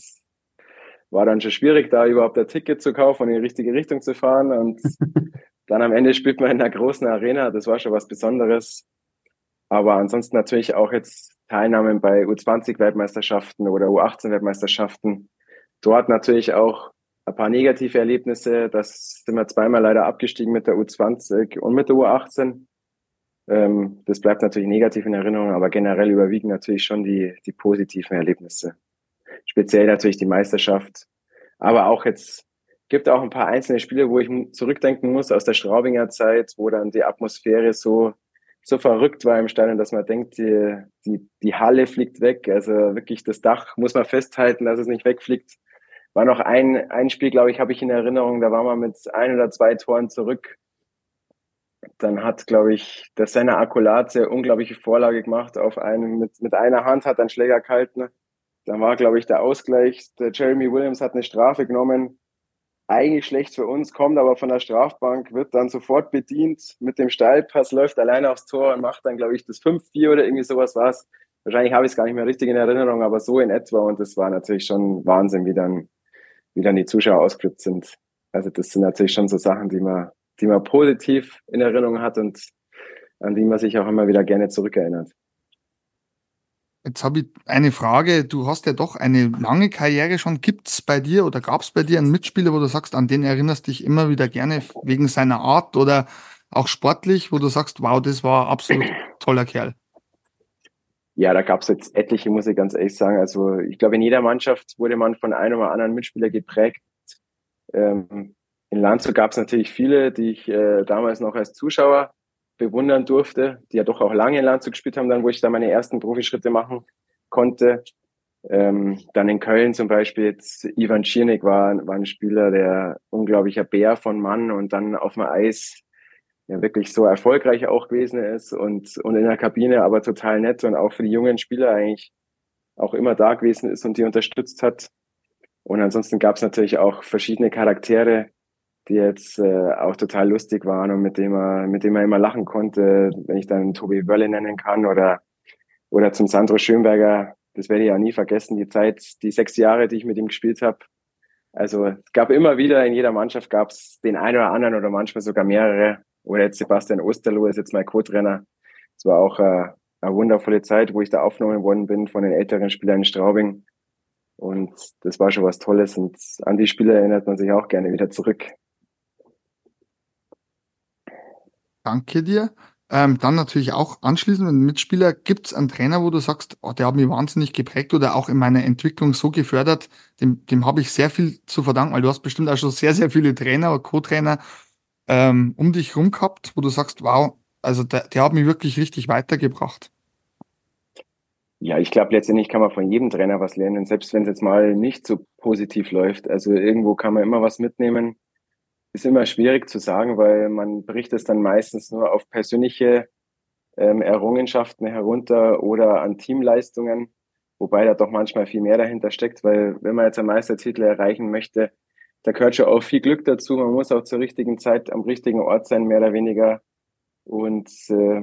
war dann schon schwierig, da überhaupt ein Ticket zu kaufen und in die richtige Richtung zu fahren. Und dann am Ende spielt man in einer großen Arena. Das war schon was Besonderes. Aber ansonsten natürlich auch jetzt Teilnahmen bei U20-Weltmeisterschaften oder U18-Weltmeisterschaften. Dort natürlich auch ein paar negative Erlebnisse. Das sind wir zweimal leider abgestiegen mit der U20 und mit der U18. Ähm, das bleibt natürlich negativ in Erinnerung, aber generell überwiegen natürlich schon die, die positiven Erlebnisse. Speziell natürlich die Meisterschaft. Aber auch jetzt gibt auch ein paar einzelne Spiele, wo ich zurückdenken muss aus der Straubinger Zeit, wo dann die Atmosphäre so so verrückt war im Stadion, dass man denkt, die, die, die Halle fliegt weg. Also wirklich das Dach muss man festhalten, dass es nicht wegfliegt. War noch ein, ein Spiel, glaube ich, habe ich in Erinnerung, da war man mit ein oder zwei Toren zurück. Dann hat, glaube ich, der Senna Akulaze unglaubliche Vorlage gemacht auf einen, mit, mit einer Hand hat ein Schläger gehalten. Dann war, glaube ich, der Ausgleich. Der Jeremy Williams hat eine Strafe genommen eigentlich schlecht für uns, kommt aber von der Strafbank, wird dann sofort bedient mit dem Steilpass, läuft alleine aufs Tor und macht dann, glaube ich, das 5-4 oder irgendwie sowas war. Wahrscheinlich habe ich es gar nicht mehr richtig in Erinnerung, aber so in etwa. Und das war natürlich schon Wahnsinn, wie dann, wie dann die Zuschauer ausgeflippt sind. Also das sind natürlich schon so Sachen, die man, die man positiv in Erinnerung hat und an die man sich auch immer wieder gerne zurückerinnert. Jetzt habe ich eine Frage. Du hast ja doch eine lange Karriere schon. Gibt es bei dir oder gab es bei dir einen Mitspieler, wo du sagst, an den erinnerst dich immer wieder gerne wegen seiner Art oder auch sportlich, wo du sagst, wow, das war absolut toller Kerl? Ja, da gab es jetzt etliche, muss ich ganz ehrlich sagen. Also ich glaube, in jeder Mannschaft wurde man von einem oder anderen Mitspieler geprägt. Ähm, in Landshut gab es natürlich viele, die ich äh, damals noch als Zuschauer bewundern durfte, die ja doch auch lange in Landshut gespielt haben, dann wo ich da meine ersten Profischritte machen konnte. Ähm, dann in Köln zum Beispiel jetzt Ivan Schiernik war, war ein Spieler, der unglaublicher Bär von Mann und dann auf dem Eis ja wirklich so erfolgreich auch gewesen ist und, und in der Kabine aber total nett und auch für die jungen Spieler eigentlich auch immer da gewesen ist und die unterstützt hat. Und ansonsten gab es natürlich auch verschiedene Charaktere, die jetzt äh, auch total lustig waren und mit dem er, mit dem er immer lachen konnte, wenn ich dann Tobi Wölle nennen kann oder, oder zum Sandro Schönberger, das werde ich auch nie vergessen, die Zeit, die sechs Jahre, die ich mit ihm gespielt habe. Also es gab immer wieder, in jeder Mannschaft gab es den einen oder anderen oder manchmal sogar mehrere. Oder jetzt Sebastian Osterloh ist jetzt mein Co-Trainer. Es war auch äh, eine wundervolle Zeit, wo ich da aufgenommen worden bin von den älteren Spielern in Straubing. Und das war schon was Tolles und an die Spiele erinnert man sich auch gerne wieder zurück. Danke dir. Ähm, dann natürlich auch anschließend mit Mitspieler, gibt es einen Trainer, wo du sagst, oh, der hat mich wahnsinnig geprägt oder auch in meiner Entwicklung so gefördert, dem, dem habe ich sehr viel zu verdanken, weil du hast bestimmt auch schon sehr, sehr viele Trainer oder Co-Trainer ähm, um dich rum gehabt, wo du sagst, wow, also der, der hat mich wirklich richtig weitergebracht. Ja, ich glaube, letztendlich kann man von jedem Trainer was lernen, selbst wenn es jetzt mal nicht so positiv läuft. Also irgendwo kann man immer was mitnehmen ist immer schwierig zu sagen, weil man bricht es dann meistens nur auf persönliche ähm, Errungenschaften herunter oder an Teamleistungen, wobei da doch manchmal viel mehr dahinter steckt, weil wenn man jetzt einen Meistertitel erreichen möchte, da gehört schon auch viel Glück dazu. Man muss auch zur richtigen Zeit am richtigen Ort sein, mehr oder weniger. Und äh,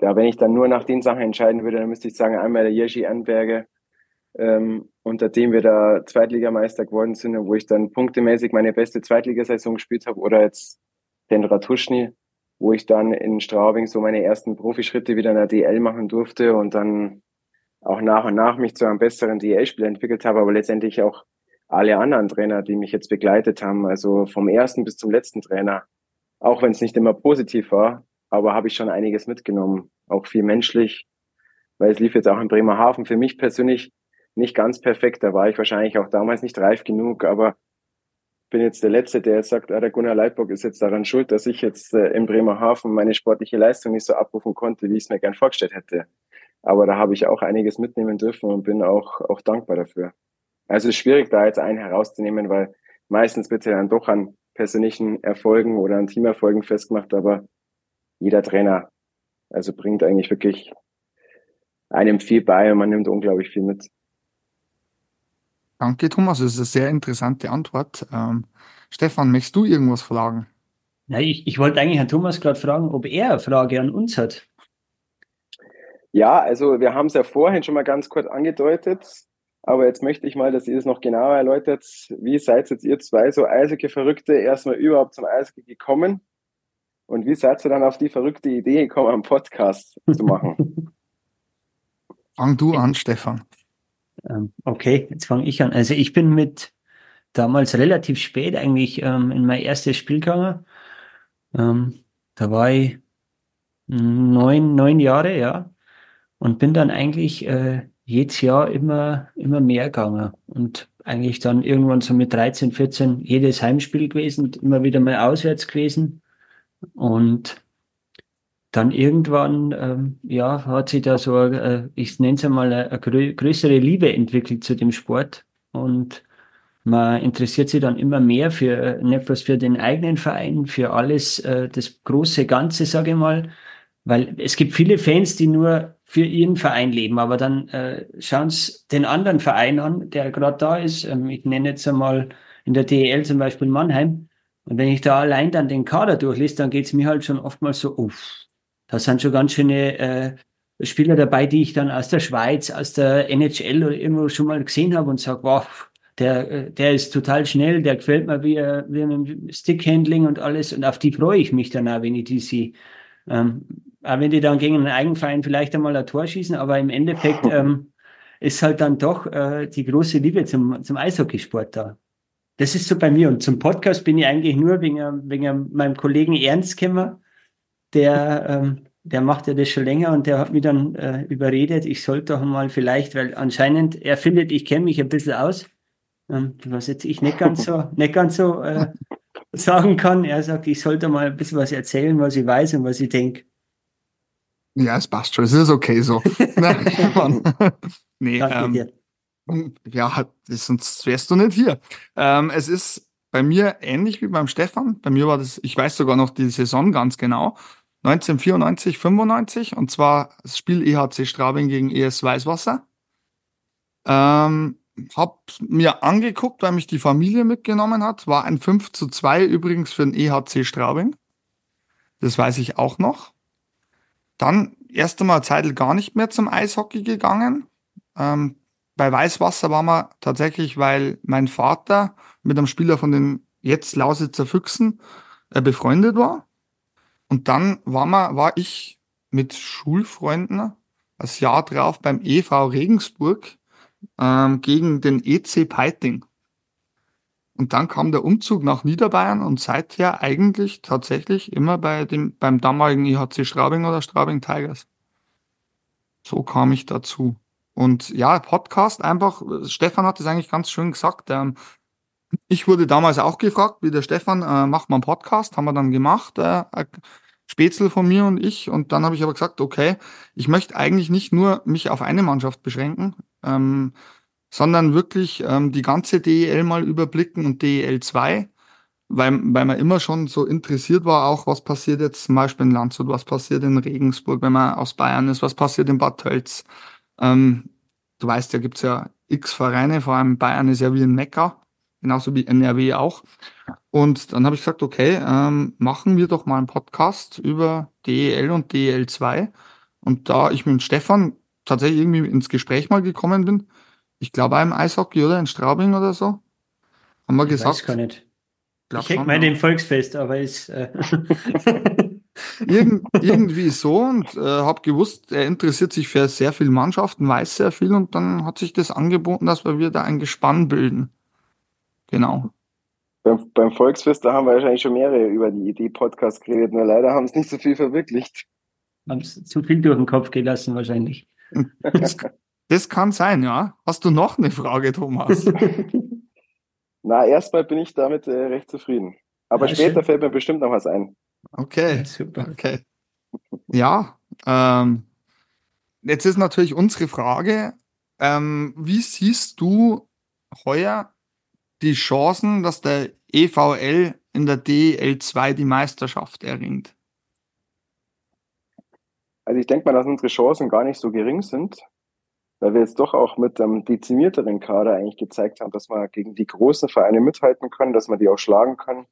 ja, wenn ich dann nur nach den Sachen entscheiden würde, dann müsste ich sagen, einmal der Jerzy Anberge, ähm, unter dem wir da Zweitligameister geworden sind und wo ich dann punktemäßig meine beste Zweitligasaison gespielt habe oder jetzt den Ratuschny, wo ich dann in Straubing so meine ersten Profischritte wieder in der DL machen durfte und dann auch nach und nach mich zu einem besseren DL-Spieler entwickelt habe, aber letztendlich auch alle anderen Trainer, die mich jetzt begleitet haben, also vom ersten bis zum letzten Trainer, auch wenn es nicht immer positiv war, aber habe ich schon einiges mitgenommen, auch viel menschlich, weil es lief jetzt auch in Bremerhaven für mich persönlich nicht ganz perfekt. Da war ich wahrscheinlich auch damals nicht reif genug, aber bin jetzt der Letzte, der jetzt sagt, ah, der Gunnar Leitbock ist jetzt daran schuld, dass ich jetzt äh, in Bremerhaven meine sportliche Leistung nicht so abrufen konnte, wie ich es mir gern vorgestellt hätte. Aber da habe ich auch einiges mitnehmen dürfen und bin auch, auch dankbar dafür. Also es ist schwierig, da jetzt einen herauszunehmen, weil meistens wird ja dann doch an persönlichen Erfolgen oder an Teamerfolgen festgemacht, aber jeder Trainer also bringt eigentlich wirklich einem viel bei und man nimmt unglaublich viel mit. Danke, Thomas. Das ist eine sehr interessante Antwort. Ähm, Stefan, möchtest du irgendwas fragen? Ja, ich, ich wollte eigentlich Herrn Thomas gerade fragen, ob er eine Frage an uns hat. Ja, also wir haben es ja vorhin schon mal ganz kurz angedeutet, aber jetzt möchte ich mal, dass ihr es noch genauer erläutert. Wie seid jetzt ihr zwei so Eishockey-Verrückte erstmal überhaupt zum Eishockey gekommen? Und wie seid ihr dann auf die verrückte Idee gekommen, einen Podcast zu machen? Fang du an, Stefan. Ähm, okay, jetzt fange ich an. Also ich bin mit damals relativ spät eigentlich ähm, in mein erstes Spiel gegangen. Ähm, da war ich neun, neun Jahre, ja. Und bin dann eigentlich äh, jedes Jahr immer, immer mehr gegangen. Und eigentlich dann irgendwann so mit 13, 14 jedes Heimspiel gewesen, immer wieder mal auswärts gewesen. Und dann irgendwann, ähm, ja, hat sich da so, äh, ich nenne es einmal, eine, eine grö größere Liebe entwickelt zu dem Sport. Und man interessiert sich dann immer mehr für, nicht bloß für den eigenen Verein, für alles, äh, das große Ganze, sage ich mal. Weil es gibt viele Fans, die nur für ihren Verein leben, aber dann äh, schauen sie den anderen Verein an, der gerade da ist. Ähm, ich nenne jetzt einmal in der DEL zum Beispiel Mannheim. Und wenn ich da allein dann den Kader durchlese, dann geht es mir halt schon oftmals so, uff, da sind schon ganz schöne äh, Spieler dabei, die ich dann aus der Schweiz, aus der NHL oder irgendwo schon mal gesehen habe und sage, wow, der, äh, der ist total schnell, der gefällt mir wie, äh, wie mit Stickhandling und alles und auf die freue ich mich dann auch, wenn ich die sehe. Ähm, auch wenn die dann gegen einen Eigenverein vielleicht einmal ein Tor schießen, aber im Endeffekt ähm, ist halt dann doch äh, die große Liebe zum, zum Eishockeysport da. Das ist so bei mir. Und zum Podcast bin ich eigentlich nur wegen, wegen meinem Kollegen Ernst gekommen, der, ähm, der macht ja das schon länger und der hat mich dann äh, überredet, ich sollte doch mal vielleicht, weil anscheinend er findet, ich kenne mich ein bisschen aus, ähm, was jetzt ich nicht ganz so, nicht ganz so äh, sagen kann. Er sagt, ich sollte mal ein bisschen was erzählen, was ich weiß und was ich denke. Ja, es passt schon. Es ist okay so. nee, ähm, ja, sonst wärst du nicht hier. Ähm, es ist bei mir ähnlich wie beim Stefan. Bei mir war das, ich weiß sogar noch die Saison ganz genau. 1994, 95 und zwar das Spiel EHC Straubing gegen ES Weißwasser. Ähm, hab mir angeguckt, weil mich die Familie mitgenommen hat. War ein 5 zu 2 übrigens für den EHC Straubing. Das weiß ich auch noch. Dann erst einmal Zeitl gar nicht mehr zum Eishockey gegangen. Ähm, bei Weißwasser waren wir tatsächlich, weil mein Vater mit einem Spieler von den jetzt Lausitzer Füchsen äh, befreundet war. Und dann war, man, war ich mit Schulfreunden das Jahr drauf beim EV Regensburg ähm, gegen den EC Peiting. Und dann kam der Umzug nach Niederbayern und seither eigentlich tatsächlich immer bei dem, beim damaligen IHC Straubing oder Straubing Tigers. So kam ich dazu. Und ja, Podcast einfach, Stefan hat es eigentlich ganz schön gesagt. Ähm, ich wurde damals auch gefragt, wie der Stefan, äh, macht man Podcast, haben wir dann gemacht, äh, Spätzle von mir und ich. Und dann habe ich aber gesagt, okay, ich möchte eigentlich nicht nur mich auf eine Mannschaft beschränken, ähm, sondern wirklich ähm, die ganze DEL mal überblicken und DEL 2, weil, weil man immer schon so interessiert war, auch was passiert jetzt zum Beispiel in Landshut, was passiert in Regensburg, wenn man aus Bayern ist, was passiert in Bad Tölz. Ähm, du weißt ja, gibt's ja x Vereine, vor allem Bayern ist ja wie ein Mecker, genauso wie NRW auch. Und dann habe ich gesagt, okay, ähm, machen wir doch mal einen Podcast über DEL und DEL 2. Und da ich mit Stefan tatsächlich irgendwie ins Gespräch mal gekommen bin, ich glaube im Eishockey oder in Straubing oder so, haben wir ich gesagt. Weiß gar nicht. Ich hänge mal dem Volksfest, aber ist. Äh Irgend, irgendwie so und äh, habe gewusst, er interessiert sich für sehr viele Mannschaften, weiß sehr viel und dann hat sich das angeboten, dass wir da ein Gespann bilden. Genau. Beim, beim Volksfest, da haben wir wahrscheinlich schon mehrere über die Idee Podcast geredet, nur leider haben es nicht so viel verwirklicht. Haben es zu viel durch den Kopf gelassen wahrscheinlich. Das, das kann sein, ja. Hast du noch eine Frage, Thomas? Na, erstmal bin ich damit äh, recht zufrieden. Aber ja, später schön. fällt mir bestimmt noch was ein. Okay, super. Okay. Ja, ähm, jetzt ist natürlich unsere Frage, ähm, wie siehst du heuer die Chancen, dass der EVL in der DL2 die Meisterschaft erringt? Also ich denke mal, dass unsere Chancen gar nicht so gering sind, weil wir jetzt doch auch mit einem dezimierteren Kader eigentlich gezeigt haben, dass wir gegen die großen Vereine mithalten können, dass wir die auch schlagen können,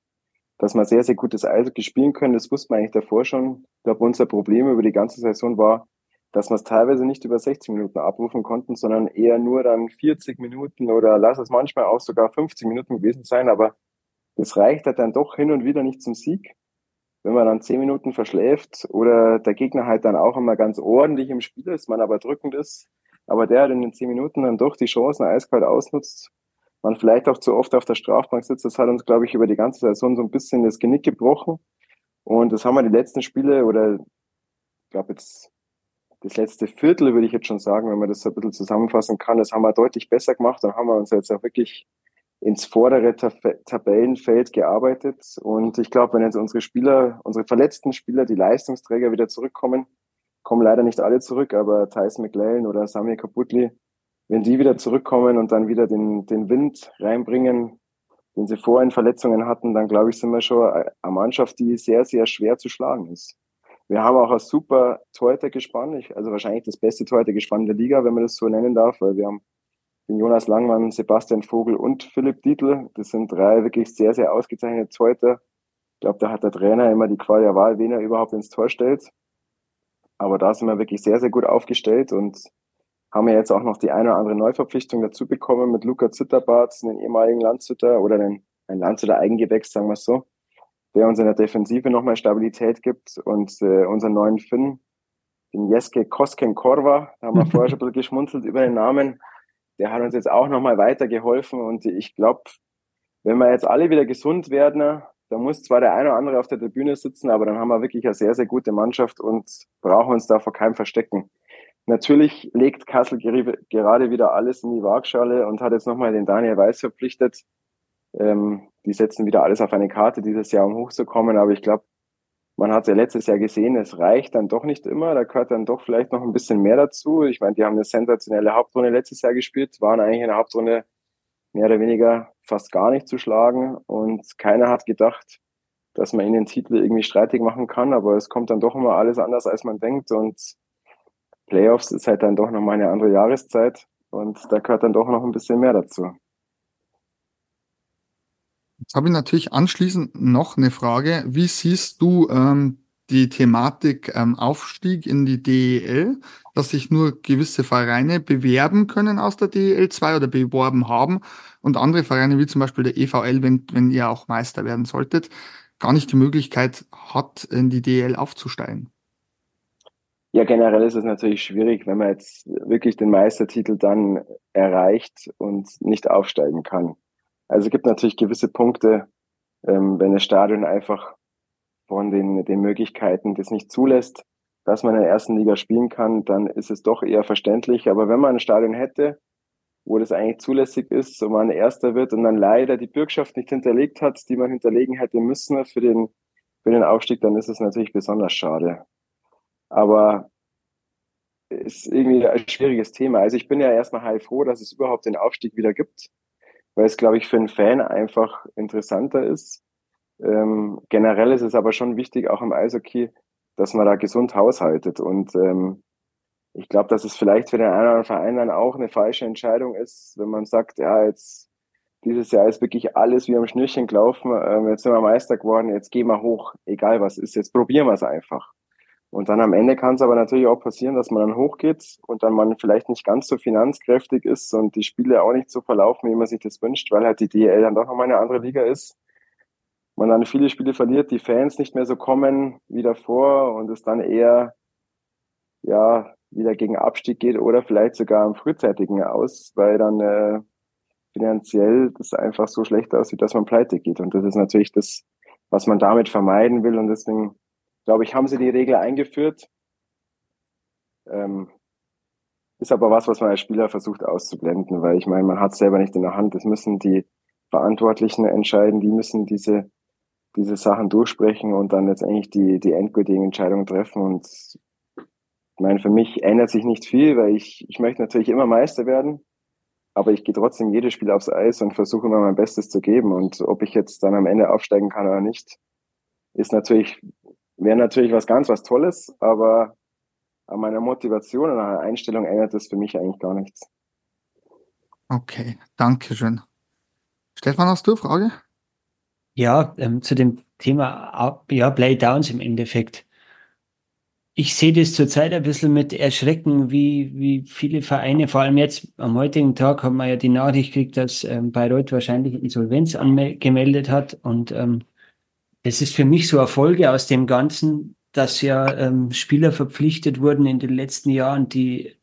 dass wir sehr, sehr gutes Eishockey spielen können. Das wusste man eigentlich davor schon. Ich glaube, unser Problem über die ganze Saison war, dass wir es teilweise nicht über 60 Minuten abrufen konnten, sondern eher nur dann 40 Minuten oder lass es manchmal auch sogar 50 Minuten gewesen sein. Aber das reicht halt dann doch hin und wieder nicht zum Sieg. Wenn man dann 10 Minuten verschläft oder der Gegner halt dann auch immer ganz ordentlich im Spiel ist, man aber drückend ist, aber der halt in den 10 Minuten dann doch die Chancen eiskalt ausnutzt, man vielleicht auch zu oft auf der Strafbank sitzt, das hat uns, glaube ich, über die ganze Saison so ein bisschen das Genick gebrochen. Und das haben wir die letzten Spiele oder ich glaube jetzt das letzte Viertel, würde ich jetzt schon sagen, wenn man das so ein bisschen zusammenfassen kann, das haben wir deutlich besser gemacht. Dann haben wir uns jetzt auch wirklich ins vordere Tabellenfeld gearbeitet. Und ich glaube, wenn jetzt unsere Spieler, unsere verletzten Spieler, die Leistungsträger wieder zurückkommen, kommen leider nicht alle zurück, aber Thais McLellan oder Samir Kaputli, wenn die wieder zurückkommen und dann wieder den, den Wind reinbringen, den sie vorhin Verletzungen hatten, dann glaube ich, sind wir schon eine Mannschaft, die sehr, sehr schwer zu schlagen ist. Wir haben auch ein super Torhüter-Gespann, also wahrscheinlich das beste Torhüter-Gespann der Liga, wenn man das so nennen darf, weil wir haben den Jonas Langmann, Sebastian Vogel und Philipp Dietl. Das sind drei wirklich sehr, sehr ausgezeichnete Torhüter. Ich glaube, da hat der Trainer immer die Qual der Wahl, wen er überhaupt ins Tor stellt. Aber da sind wir wirklich sehr, sehr gut aufgestellt und haben ja jetzt auch noch die eine oder andere Neuverpflichtung dazu bekommen mit Luca Zitterbart, einen ehemaligen Landshütter oder einen, ein Landshütter Eigengewächs, sagen wir es so, der uns in der Defensive nochmal Stabilität gibt und äh, unseren neuen Finn, den Jeske Koskenkorva, da haben wir vorher schon ein bisschen geschmunzelt über den Namen, der hat uns jetzt auch nochmal weitergeholfen und ich glaube, wenn wir jetzt alle wieder gesund werden, da muss zwar der eine oder andere auf der Tribüne sitzen, aber dann haben wir wirklich eine sehr, sehr gute Mannschaft und brauchen uns da vor keinem verstecken. Natürlich legt Kassel gerade wieder alles in die Waagschale und hat jetzt nochmal den Daniel Weiß verpflichtet. Ähm, die setzen wieder alles auf eine Karte dieses Jahr, um hochzukommen. Aber ich glaube, man hat es ja letztes Jahr gesehen, es reicht dann doch nicht immer. Da gehört dann doch vielleicht noch ein bisschen mehr dazu. Ich meine, die haben eine sensationelle Hauptrunde letztes Jahr gespielt, waren eigentlich in der Hauptrunde mehr oder weniger fast gar nicht zu schlagen. Und keiner hat gedacht, dass man ihnen den Titel irgendwie streitig machen kann. Aber es kommt dann doch immer alles anders, als man denkt. Und Playoffs ist halt dann doch nochmal eine andere Jahreszeit. Und da gehört dann doch noch ein bisschen mehr dazu. Jetzt habe ich natürlich anschließend noch eine Frage. Wie siehst du ähm, die Thematik ähm, Aufstieg in die DEL, dass sich nur gewisse Vereine bewerben können aus der DEL 2 oder beworben haben und andere Vereine wie zum Beispiel der EVL, wenn, wenn ihr auch Meister werden solltet, gar nicht die Möglichkeit hat, in die DEL aufzusteigen? Ja, generell ist es natürlich schwierig, wenn man jetzt wirklich den Meistertitel dann erreicht und nicht aufsteigen kann. Also es gibt natürlich gewisse Punkte, ähm, wenn das Stadion einfach von den, den Möglichkeiten das nicht zulässt, dass man in der ersten Liga spielen kann, dann ist es doch eher verständlich. Aber wenn man ein Stadion hätte, wo das eigentlich zulässig ist und man Erster wird und dann leider die Bürgschaft nicht hinterlegt hat, die man hinterlegen hätte müssen für den, für den Aufstieg, dann ist es natürlich besonders schade. Aber ist irgendwie ein schwieriges Thema. Also ich bin ja erstmal heilfroh, dass es überhaupt den Aufstieg wieder gibt weil es, glaube ich, für einen Fan einfach interessanter ist. Ähm, generell ist es aber schon wichtig, auch im Eishockey, dass man da gesund haushaltet. Und ähm, ich glaube, dass es vielleicht für den einen oder anderen Verein dann auch eine falsche Entscheidung ist, wenn man sagt, ja, jetzt dieses Jahr ist wirklich alles wie am Schnürchen gelaufen, ähm, jetzt sind wir Meister geworden, jetzt gehen wir hoch, egal was ist, jetzt probieren wir es einfach. Und dann am Ende kann es aber natürlich auch passieren, dass man dann hochgeht und dann man vielleicht nicht ganz so finanzkräftig ist und die Spiele auch nicht so verlaufen, wie man sich das wünscht, weil halt die DL dann doch nochmal eine andere Liga ist. Man dann viele Spiele verliert, die Fans nicht mehr so kommen wie davor und es dann eher, ja, wieder gegen Abstieg geht oder vielleicht sogar am frühzeitigen aus, weil dann äh, finanziell das einfach so schlecht aussieht, dass man pleite geht. Und das ist natürlich das, was man damit vermeiden will und deswegen glaube ich, haben sie die Regel eingeführt. Ähm, ist aber was, was man als Spieler versucht auszublenden, weil ich meine, man hat es selber nicht in der Hand. Das müssen die Verantwortlichen entscheiden, die müssen diese, diese Sachen durchsprechen und dann letztendlich die, die endgültigen Entscheidungen treffen. Und ich meine, für mich ändert sich nicht viel, weil ich, ich möchte natürlich immer Meister werden, aber ich gehe trotzdem jedes Spiel aufs Eis und versuche immer mein Bestes zu geben. Und ob ich jetzt dann am Ende aufsteigen kann oder nicht, ist natürlich wäre natürlich was ganz was Tolles, aber an meiner Motivation und an der Einstellung ändert das für mich eigentlich gar nichts. Okay, danke schön. Stefan, hast du eine Frage? Ja, ähm, zu dem Thema ja, Playdowns im Endeffekt. Ich sehe das zurzeit ein bisschen mit Erschrecken, wie, wie viele Vereine, vor allem jetzt am heutigen Tag haben wir ja die Nachricht gekriegt, dass ähm, Bayreuth wahrscheinlich Insolvenz angemeldet hat und ähm, es ist für mich so eine Folge aus dem Ganzen, dass ja ähm, Spieler verpflichtet wurden in den letzten Jahren, die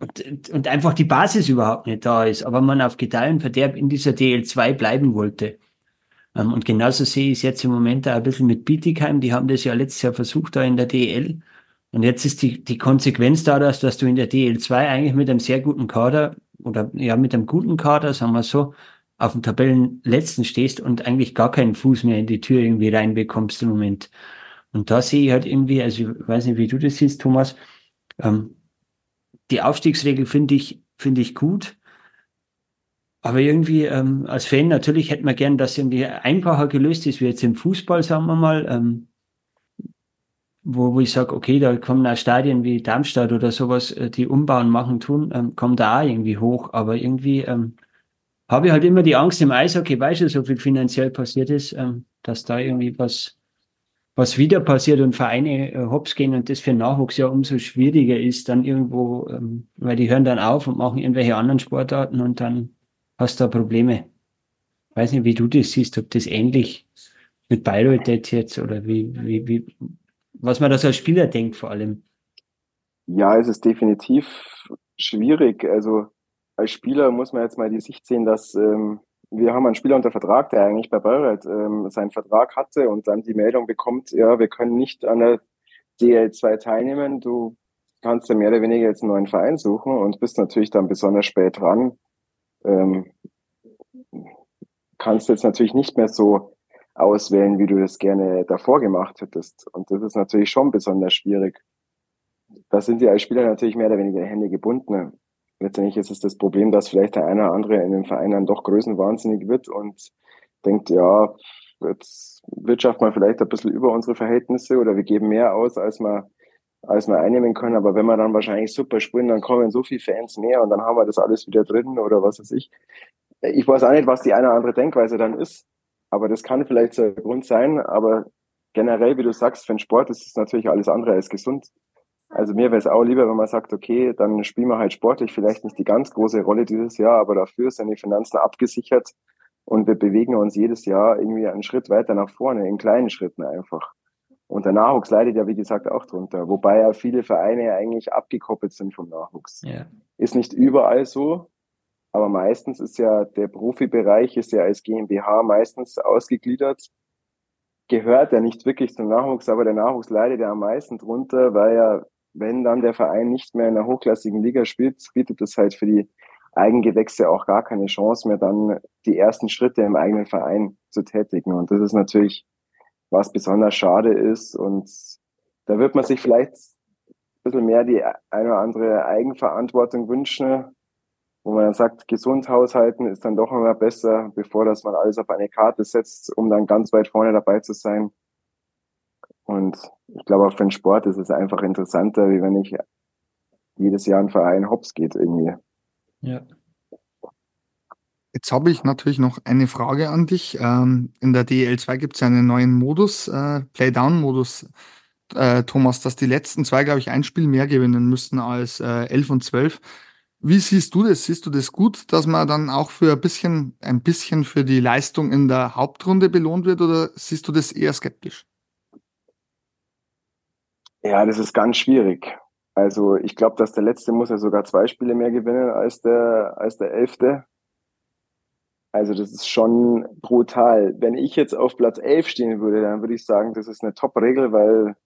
und, und einfach die Basis überhaupt nicht da ist, aber man auf Gedeih und Verderb in dieser DL2 bleiben wollte. Ähm, und genauso sehe ich es jetzt im Moment auch ein bisschen mit Bietigheim. Die haben das ja letztes Jahr versucht, da in der DL. Und jetzt ist die, die Konsequenz daraus, dass du in der DL2 eigentlich mit einem sehr guten Kader oder ja mit einem guten Kader, sagen wir so, auf dem Tabellenletzten stehst und eigentlich gar keinen Fuß mehr in die Tür irgendwie reinbekommst im Moment. Und da sehe ich halt irgendwie, also ich weiß nicht, wie du das siehst, Thomas, ähm, die Aufstiegsregel finde ich, finde ich gut. Aber irgendwie ähm, als Fan natürlich hätte man gern, dass irgendwie einfacher gelöst ist, wie jetzt im Fußball, sagen wir mal. Ähm, wo, wo ich sage, okay, da kommen auch Stadien wie Darmstadt oder sowas, äh, die umbauen, machen, tun, ähm, kommen da auch irgendwie hoch. Aber irgendwie ähm, habe ich halt immer die Angst im Eishockey, weil schon so viel finanziell passiert ist, ähm, dass da irgendwie was, was wieder passiert und Vereine äh, hops gehen und das für Nachwuchs ja umso schwieriger ist, dann irgendwo, ähm, weil die hören dann auf und machen irgendwelche anderen Sportarten und dann hast du da Probleme. Ich weiß nicht, wie du das siehst, ob das ähnlich mit Bayreuth jetzt oder wie, wie, wie, was man da so als Spieler denkt vor allem. Ja, es ist definitiv schwierig. Also als Spieler muss man jetzt mal die Sicht sehen, dass ähm, wir haben einen Spieler unter Vertrag, der eigentlich bei Bayreuth ähm, seinen Vertrag hatte und dann die Meldung bekommt, ja, wir können nicht an der DL2 teilnehmen. Du kannst ja mehr oder weniger jetzt einen neuen Verein suchen und bist natürlich dann besonders spät dran. Ähm, kannst jetzt natürlich nicht mehr so auswählen, wie du das gerne davor gemacht hättest. Und das ist natürlich schon besonders schwierig. Da sind die als Spieler natürlich mehr oder weniger Hände gebunden. Letztendlich ist es das Problem, dass vielleicht der eine oder andere in dem Verein dann doch größenwahnsinnig wird und denkt, ja, jetzt wirtschaften wir vielleicht ein bisschen über unsere Verhältnisse oder wir geben mehr aus, als wir, als wir einnehmen können. Aber wenn wir dann wahrscheinlich super spielen, dann kommen so viele Fans mehr und dann haben wir das alles wieder drin oder was weiß ich. Ich weiß auch nicht, was die eine oder andere Denkweise dann ist. Aber das kann vielleicht so ein Grund sein. Aber generell, wie du sagst, für den Sport ist es natürlich alles andere als gesund. Also mir wäre es auch lieber, wenn man sagt, okay, dann spielen wir halt sportlich vielleicht nicht die ganz große Rolle dieses Jahr, aber dafür sind die Finanzen abgesichert und wir bewegen uns jedes Jahr irgendwie einen Schritt weiter nach vorne, in kleinen Schritten einfach. Und der Nachwuchs leidet ja, wie gesagt, auch drunter. Wobei ja viele Vereine eigentlich abgekoppelt sind vom Nachwuchs. Ja. Ist nicht überall so, aber meistens ist ja der Profibereich ist ja als GmbH meistens ausgegliedert. Gehört ja nicht wirklich zum Nachwuchs, aber der Nachwuchs leidet ja am meisten drunter, weil ja, wenn dann der Verein nicht mehr in der hochklassigen Liga spielt, bietet es halt für die Eigengewächse auch gar keine Chance mehr, dann die ersten Schritte im eigenen Verein zu tätigen. Und das ist natürlich, was besonders schade ist. Und da wird man sich vielleicht ein bisschen mehr die eine oder andere Eigenverantwortung wünschen, wo man dann sagt, gesund haushalten ist dann doch immer besser, bevor dass man alles auf eine Karte setzt, um dann ganz weit vorne dabei zu sein. Und ich glaube, auch für den Sport ist es einfach interessanter, wie wenn ich jedes Jahr ein Verein hops geht irgendwie. Ja. Jetzt habe ich natürlich noch eine Frage an dich. Ähm, in der DL2 gibt es ja einen neuen Modus, äh, Playdown-Modus, äh, Thomas, dass die letzten zwei, glaube ich, ein Spiel mehr gewinnen müssten als äh, 11 und 12. Wie siehst du das? Siehst du das gut, dass man dann auch für ein bisschen, ein bisschen für die Leistung in der Hauptrunde belohnt wird oder siehst du das eher skeptisch? Ja, das ist ganz schwierig. Also ich glaube, dass der letzte muss ja sogar zwei Spiele mehr gewinnen als der, als der elfte. Also das ist schon brutal. Wenn ich jetzt auf Platz 11 stehen würde, dann würde ich sagen, das ist eine Top-Regel, weil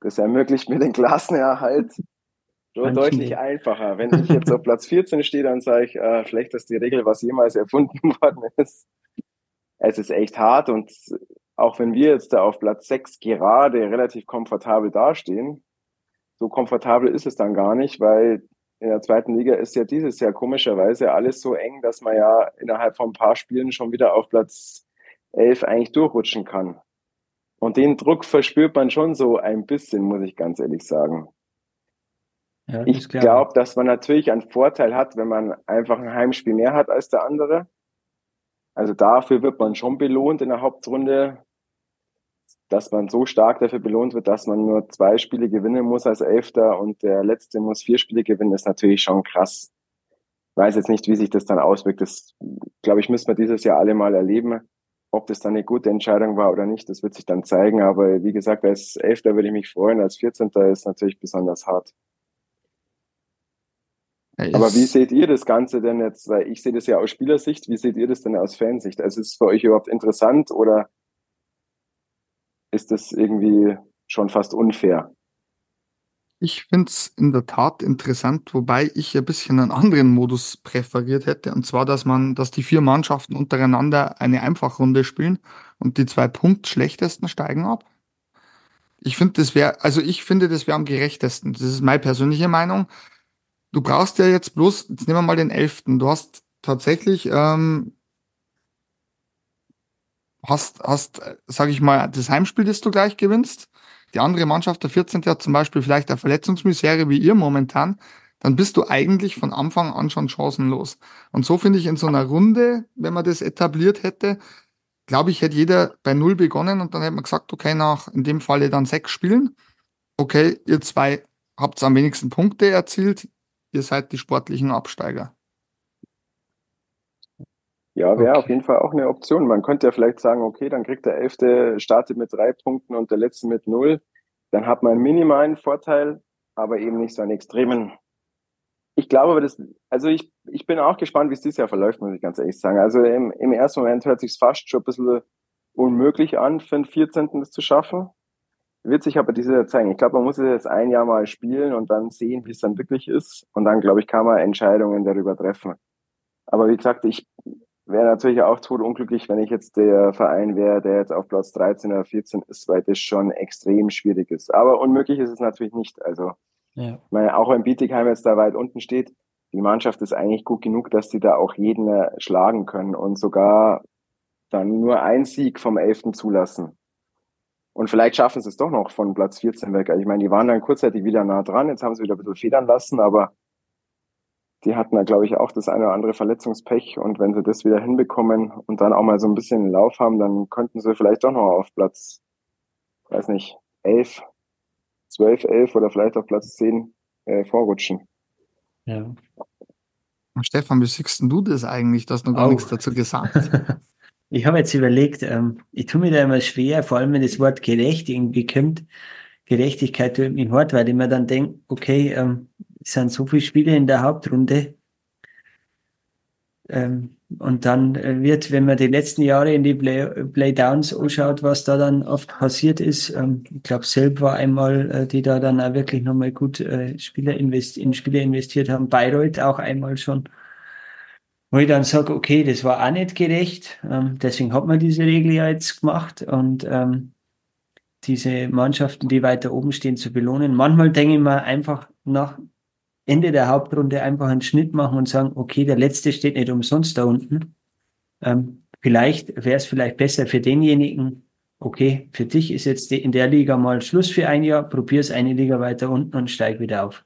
das ermöglicht mir den Klassenerhalt nur deutlich einfacher. Wenn ich jetzt auf Platz 14 stehe, dann sage ich, äh, schlechteste Regel, was jemals erfunden worden ist. Es ist echt hart und auch wenn wir jetzt da auf Platz 6 gerade relativ komfortabel dastehen, so komfortabel ist es dann gar nicht, weil in der zweiten Liga ist ja dieses Jahr komischerweise alles so eng, dass man ja innerhalb von ein paar Spielen schon wieder auf Platz 11 eigentlich durchrutschen kann. Und den Druck verspürt man schon so ein bisschen, muss ich ganz ehrlich sagen. Ja, ich glaube, dass man natürlich einen Vorteil hat, wenn man einfach ein Heimspiel mehr hat als der andere. Also dafür wird man schon belohnt in der Hauptrunde, dass man so stark dafür belohnt wird, dass man nur zwei Spiele gewinnen muss als Elfter und der Letzte muss vier Spiele gewinnen, ist natürlich schon krass. Ich weiß jetzt nicht, wie sich das dann auswirkt. Das, glaube ich, müssen wir dieses Jahr alle mal erleben. Ob das dann eine gute Entscheidung war oder nicht, das wird sich dann zeigen. Aber wie gesagt, als Elfter würde ich mich freuen, als Vierzehnter ist natürlich besonders hart. Aber wie seht ihr das Ganze denn jetzt? Weil ich sehe das ja aus Spielersicht. Wie seht ihr das denn aus Fansicht? Also ist es für euch überhaupt interessant oder ist das irgendwie schon fast unfair? Ich finde es in der Tat interessant, wobei ich ein bisschen einen anderen Modus präferiert hätte, und zwar, dass man, dass die vier Mannschaften untereinander eine Einfachrunde spielen und die zwei Punktschlechtesten steigen ab. Ich finde, das wäre, also ich finde, das wäre am gerechtesten. Das ist meine persönliche Meinung. Du brauchst ja jetzt bloß, jetzt nehmen wir mal den elften. Du hast tatsächlich, ähm, hast, hast, sag ich mal, das Heimspiel, das du gleich gewinnst die andere Mannschaft, der 14. hat zum Beispiel vielleicht eine Verletzungsmisere wie ihr momentan, dann bist du eigentlich von Anfang an schon chancenlos. Und so finde ich in so einer Runde, wenn man das etabliert hätte, glaube ich, hätte jeder bei Null begonnen und dann hätte man gesagt, okay, nach in dem Falle dann sechs Spielen. Okay, ihr zwei habt am wenigsten Punkte erzielt, ihr seid die sportlichen Absteiger. Ja, wäre okay. auf jeden Fall auch eine Option. Man könnte ja vielleicht sagen, okay, dann kriegt der Elfte, startet mit drei Punkten und der Letzte mit null. Dann hat man einen minimalen Vorteil, aber eben nicht so einen extremen. Ich glaube aber, das, also ich, ich bin auch gespannt, wie es dieses Jahr verläuft, muss ich ganz ehrlich sagen. Also im, im ersten Moment hört sich fast schon ein bisschen unmöglich an, für den 14. das zu schaffen. Wird sich aber dieses Jahr zeigen. Ich glaube, man muss es jetzt ein Jahr mal spielen und dann sehen, wie es dann wirklich ist. Und dann, glaube ich, kann man Entscheidungen darüber treffen. Aber wie gesagt, ich, wäre natürlich auch tot unglücklich, wenn ich jetzt der Verein wäre, der jetzt auf Platz 13 oder 14 ist, weil das schon extrem schwierig ist. Aber unmöglich ist es natürlich nicht. Also, ja. ich meine, auch wenn Bietigheim jetzt da weit unten steht, die Mannschaft ist eigentlich gut genug, dass die da auch jeden schlagen können und sogar dann nur ein Sieg vom 11. zulassen. Und vielleicht schaffen sie es doch noch von Platz 14 weg. Also ich meine, die waren dann kurzzeitig wieder nah dran, jetzt haben sie wieder ein bisschen federn lassen, aber die hatten da, glaube ich, auch das eine oder andere Verletzungspech. Und wenn sie das wieder hinbekommen und dann auch mal so ein bisschen einen Lauf haben, dann könnten sie vielleicht doch noch auf Platz, weiß nicht, elf, zwölf, elf oder vielleicht auf Platz zehn äh, vorrutschen. Ja. Stefan, wie siehst du das eigentlich? Du hast noch gar oh. nichts dazu gesagt. ich habe jetzt überlegt, ähm, ich tue mir da immer schwer, vor allem wenn das Wort gerecht irgendwie kommt. Gerechtigkeit tut mich hart, weil ich mir dann denke, okay, ähm, es sind so viele Spiele in der Hauptrunde. Ähm, und dann wird, wenn man die letzten Jahre in die Play Playdowns anschaut, was da dann oft passiert ist, ähm, ich glaube, Selb war einmal, äh, die da dann auch wirklich nochmal gut äh, Spieler invest in Spieler investiert haben, Bayreuth auch einmal schon, wo ich dann sage, okay, das war auch nicht gerecht, ähm, deswegen hat man diese Regel ja jetzt gemacht und ähm, diese Mannschaften, die weiter oben stehen, zu belohnen. Manchmal denke ich mir einfach nach Ende der Hauptrunde einfach einen Schnitt machen und sagen, okay, der letzte steht nicht umsonst da unten. Ähm, vielleicht wäre es vielleicht besser für denjenigen, okay, für dich ist jetzt in der Liga mal Schluss für ein Jahr, probier es eine Liga weiter unten und steig wieder auf.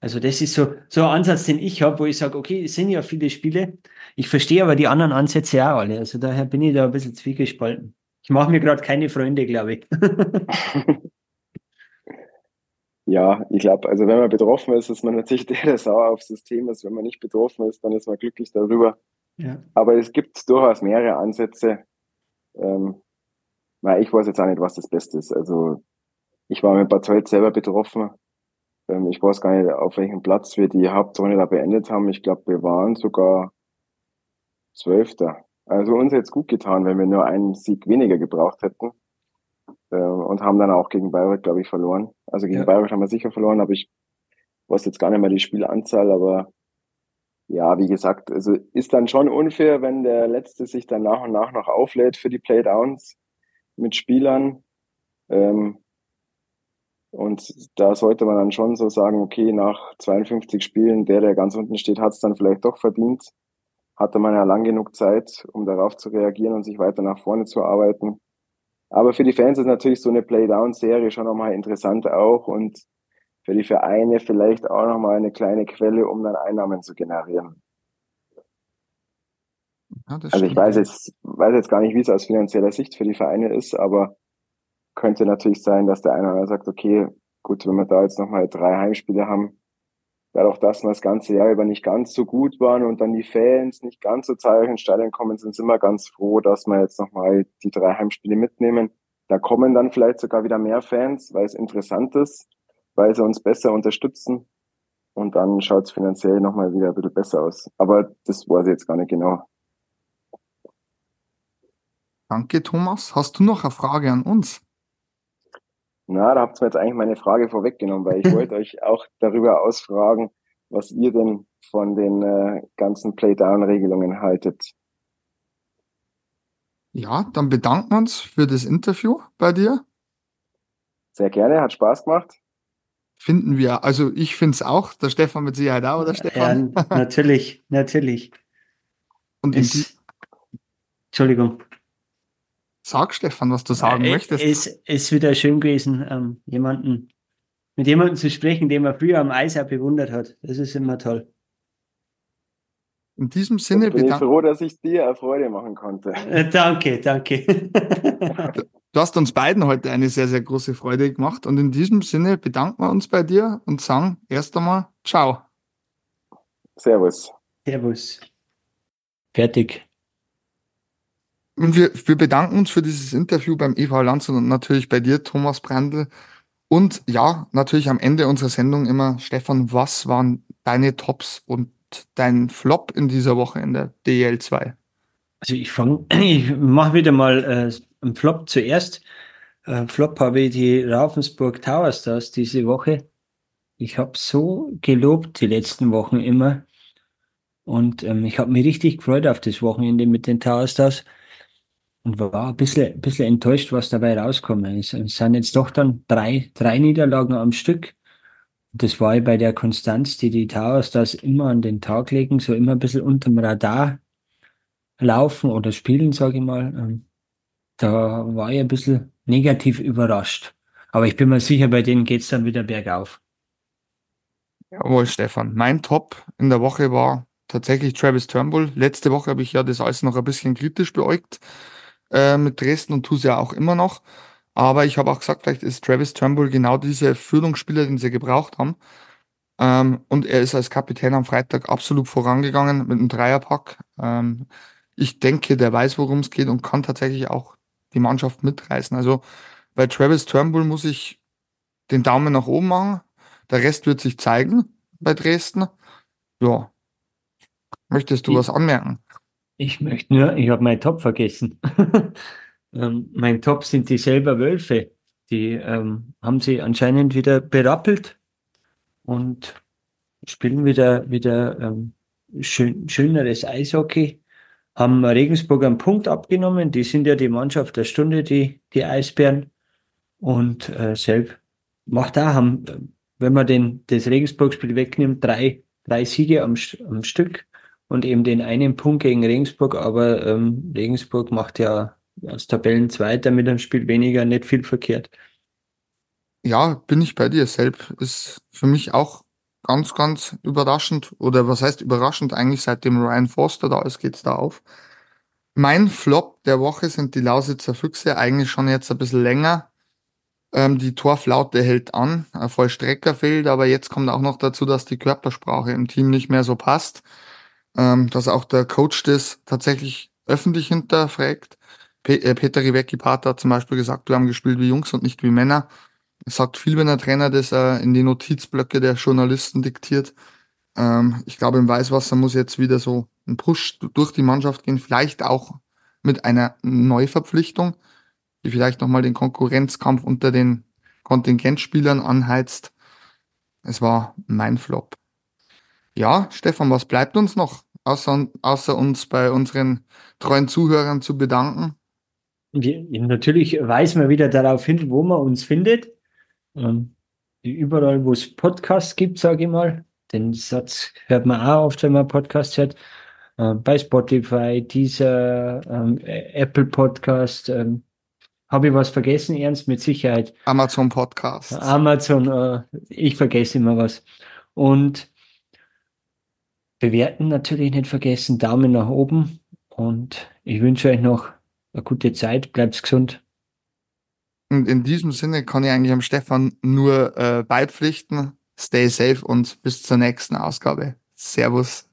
Also das ist so, so ein Ansatz, den ich habe, wo ich sage, okay, es sind ja viele Spiele. Ich verstehe aber die anderen Ansätze auch alle. Also daher bin ich da ein bisschen zwiegespalten. Ich mache mir gerade keine Freunde, glaube ich. Ja, ich glaube, also wenn man betroffen ist, ist man natürlich der, der sauer aufs System ist. Wenn man nicht betroffen ist, dann ist man glücklich darüber. Ja. Aber es gibt durchaus mehrere Ansätze. Ähm, na, ich weiß jetzt auch nicht, was das Beste ist. Also ich war mit Bad Tölz selber betroffen. Ähm, ich weiß gar nicht, auf welchem Platz wir die Hauptrunde da beendet haben. Ich glaube, wir waren sogar Zwölfter. Also uns jetzt gut getan, wenn wir nur einen Sieg weniger gebraucht hätten äh, und haben dann auch gegen Bayreuth, glaube ich, verloren. Also gegen ja. Bayreuth haben wir sicher verloren, aber ich weiß jetzt gar nicht mehr die Spielanzahl, aber ja, wie gesagt, also ist dann schon unfair, wenn der Letzte sich dann nach und nach noch auflädt für die Playdowns mit Spielern. Ähm, und da sollte man dann schon so sagen, okay, nach 52 Spielen, der, der ganz unten steht, hat es dann vielleicht doch verdient. Hatte man ja lang genug Zeit, um darauf zu reagieren und sich weiter nach vorne zu arbeiten. Aber für die Fans ist natürlich so eine Playdown-Serie schon nochmal interessant auch und für die Vereine vielleicht auch nochmal eine kleine Quelle, um dann Einnahmen zu generieren. Ja, also ich weiß jetzt, weiß jetzt gar nicht, wie es aus finanzieller Sicht für die Vereine ist, aber könnte natürlich sein, dass der eine oder andere sagt, okay, gut, wenn wir da jetzt nochmal drei Heimspiele haben, dadurch, dass wir das ganze Jahr über nicht ganz so gut waren und dann die Fans nicht ganz so zahlreich ins Stadion kommen, sind wir ganz froh, dass wir jetzt nochmal die drei Heimspiele mitnehmen. Da kommen dann vielleicht sogar wieder mehr Fans, weil es interessant ist, weil sie uns besser unterstützen. Und dann schaut es finanziell nochmal wieder ein bisschen besser aus. Aber das weiß ich jetzt gar nicht genau. Danke, Thomas. Hast du noch eine Frage an uns? Na, da habt ihr mir jetzt eigentlich meine Frage vorweggenommen, weil ich wollte euch auch darüber ausfragen, was ihr denn von den äh, ganzen Playdown-Regelungen haltet. Ja, dann bedanken wir uns für das Interview bei dir. Sehr gerne, hat Spaß gemacht. Finden wir, also ich finde es auch, der Stefan mit Sicherheit auch, oder Stefan? Ja, natürlich, natürlich. Und es, Entschuldigung. Sag, Stefan, was du sagen äh, möchtest. Es ist wieder schön gewesen, ähm, jemanden, mit jemandem zu sprechen, den man früher am Eis auch bewundert hat. Das ist immer toll. In diesem Sinne bin ich froh, dass ich dir eine Freude machen konnte. Äh, danke, danke. du hast uns beiden heute eine sehr, sehr große Freude gemacht. Und in diesem Sinne bedanken wir uns bei dir und sagen erst einmal Ciao. Servus. Servus. Fertig. Und wir, wir bedanken uns für dieses Interview beim EV Landshut und natürlich bei dir, Thomas Brandl. Und ja, natürlich am Ende unserer Sendung immer, Stefan, was waren deine Tops und dein Flop in dieser Woche in der DL2? Also ich fange, ich mache wieder mal äh, einen Flop zuerst. Äh, Flop habe ich die Ravensburg Tower Stars diese Woche. Ich habe so gelobt die letzten Wochen immer. Und ähm, ich habe mich richtig gefreut auf das Wochenende mit den Tower Stars und war ein bisschen, ein bisschen enttäuscht, was dabei rauskommt. Es sind jetzt doch dann drei, drei Niederlagen am Stück. Das war bei der Konstanz, die die Towers das immer an den Tag legen, so immer ein bisschen unterm Radar laufen oder spielen, sage ich mal. Ähm, da war ich ein bisschen negativ überrascht. Aber ich bin mir sicher, bei denen geht's dann wieder bergauf. Jawohl, Stefan. Mein Top in der Woche war tatsächlich Travis Turnbull. Letzte Woche habe ich ja das alles noch ein bisschen kritisch beäugt äh, mit Dresden und tue es ja auch immer noch. Aber ich habe auch gesagt, vielleicht ist Travis Turnbull genau dieser Führungsspieler, den sie gebraucht haben. Ähm, und er ist als Kapitän am Freitag absolut vorangegangen mit einem Dreierpack. Ähm, ich denke, der weiß, worum es geht und kann tatsächlich auch die Mannschaft mitreißen. Also bei Travis Turnbull muss ich den Daumen nach oben machen. Der Rest wird sich zeigen bei Dresden. Ja. Möchtest du ich, was anmerken? Ich möchte nur, ich habe meinen Top vergessen. ähm, mein Top sind die selber Wölfe. Die ähm, haben sie anscheinend wieder berappelt und spielen wieder, wieder ähm, schön, schöneres Eishockey. Haben Regensburg einen Punkt abgenommen. Die sind ja die Mannschaft der Stunde, die, die Eisbären. Und äh, selbst macht da, haben, wenn man den, das Regensburg-Spiel wegnimmt, drei, drei Siege am, am Stück und eben den einen Punkt gegen Regensburg, aber ähm, Regensburg macht ja als Tabellenzweiter mit einem Spiel weniger nicht viel verkehrt. Ja, bin ich bei dir. Selbst ist für mich auch ganz, ganz überraschend. Oder was heißt überraschend? Eigentlich seitdem Ryan Foster da ist, geht's da auf. Mein Flop der Woche sind die Lausitzer Füchse. Eigentlich schon jetzt ein bisschen länger. Ähm, die Torflaute hält an. Ein Vollstrecker fehlt, aber jetzt kommt auch noch dazu, dass die Körpersprache im Team nicht mehr so passt ähm, dass auch der Coach das tatsächlich öffentlich hinterfragt. Pe äh, Peter Rivecki-Pater hat zum Beispiel gesagt, wir haben gespielt wie Jungs und nicht wie Männer. Es sagt viel, wenn der Trainer das äh, in die Notizblöcke der Journalisten diktiert. Ähm, ich glaube, im Weißwasser muss jetzt wieder so ein Push durch die Mannschaft gehen, vielleicht auch mit einer Neuverpflichtung, die vielleicht nochmal den Konkurrenzkampf unter den Kontingentspielern anheizt. Es war mein Flop. Ja, Stefan, was bleibt uns noch, außer, außer uns bei unseren treuen Zuhörern zu bedanken? Natürlich weisen wir wieder darauf hin, wo man uns findet. Ähm, überall, wo es Podcasts gibt, sage ich mal. Den Satz hört man auch oft, wenn man Podcasts hört. Äh, bei Spotify, dieser ähm, Apple Podcast. Ähm, Habe ich was vergessen, Ernst? Mit Sicherheit. Amazon Podcast. Amazon, äh, ich vergesse immer was. Und bewerten natürlich nicht vergessen, Daumen nach oben und ich wünsche euch noch eine gute Zeit, bleibt gesund. Und in diesem Sinne kann ich eigentlich am Stefan nur äh, beipflichten. Stay safe und bis zur nächsten Ausgabe. Servus.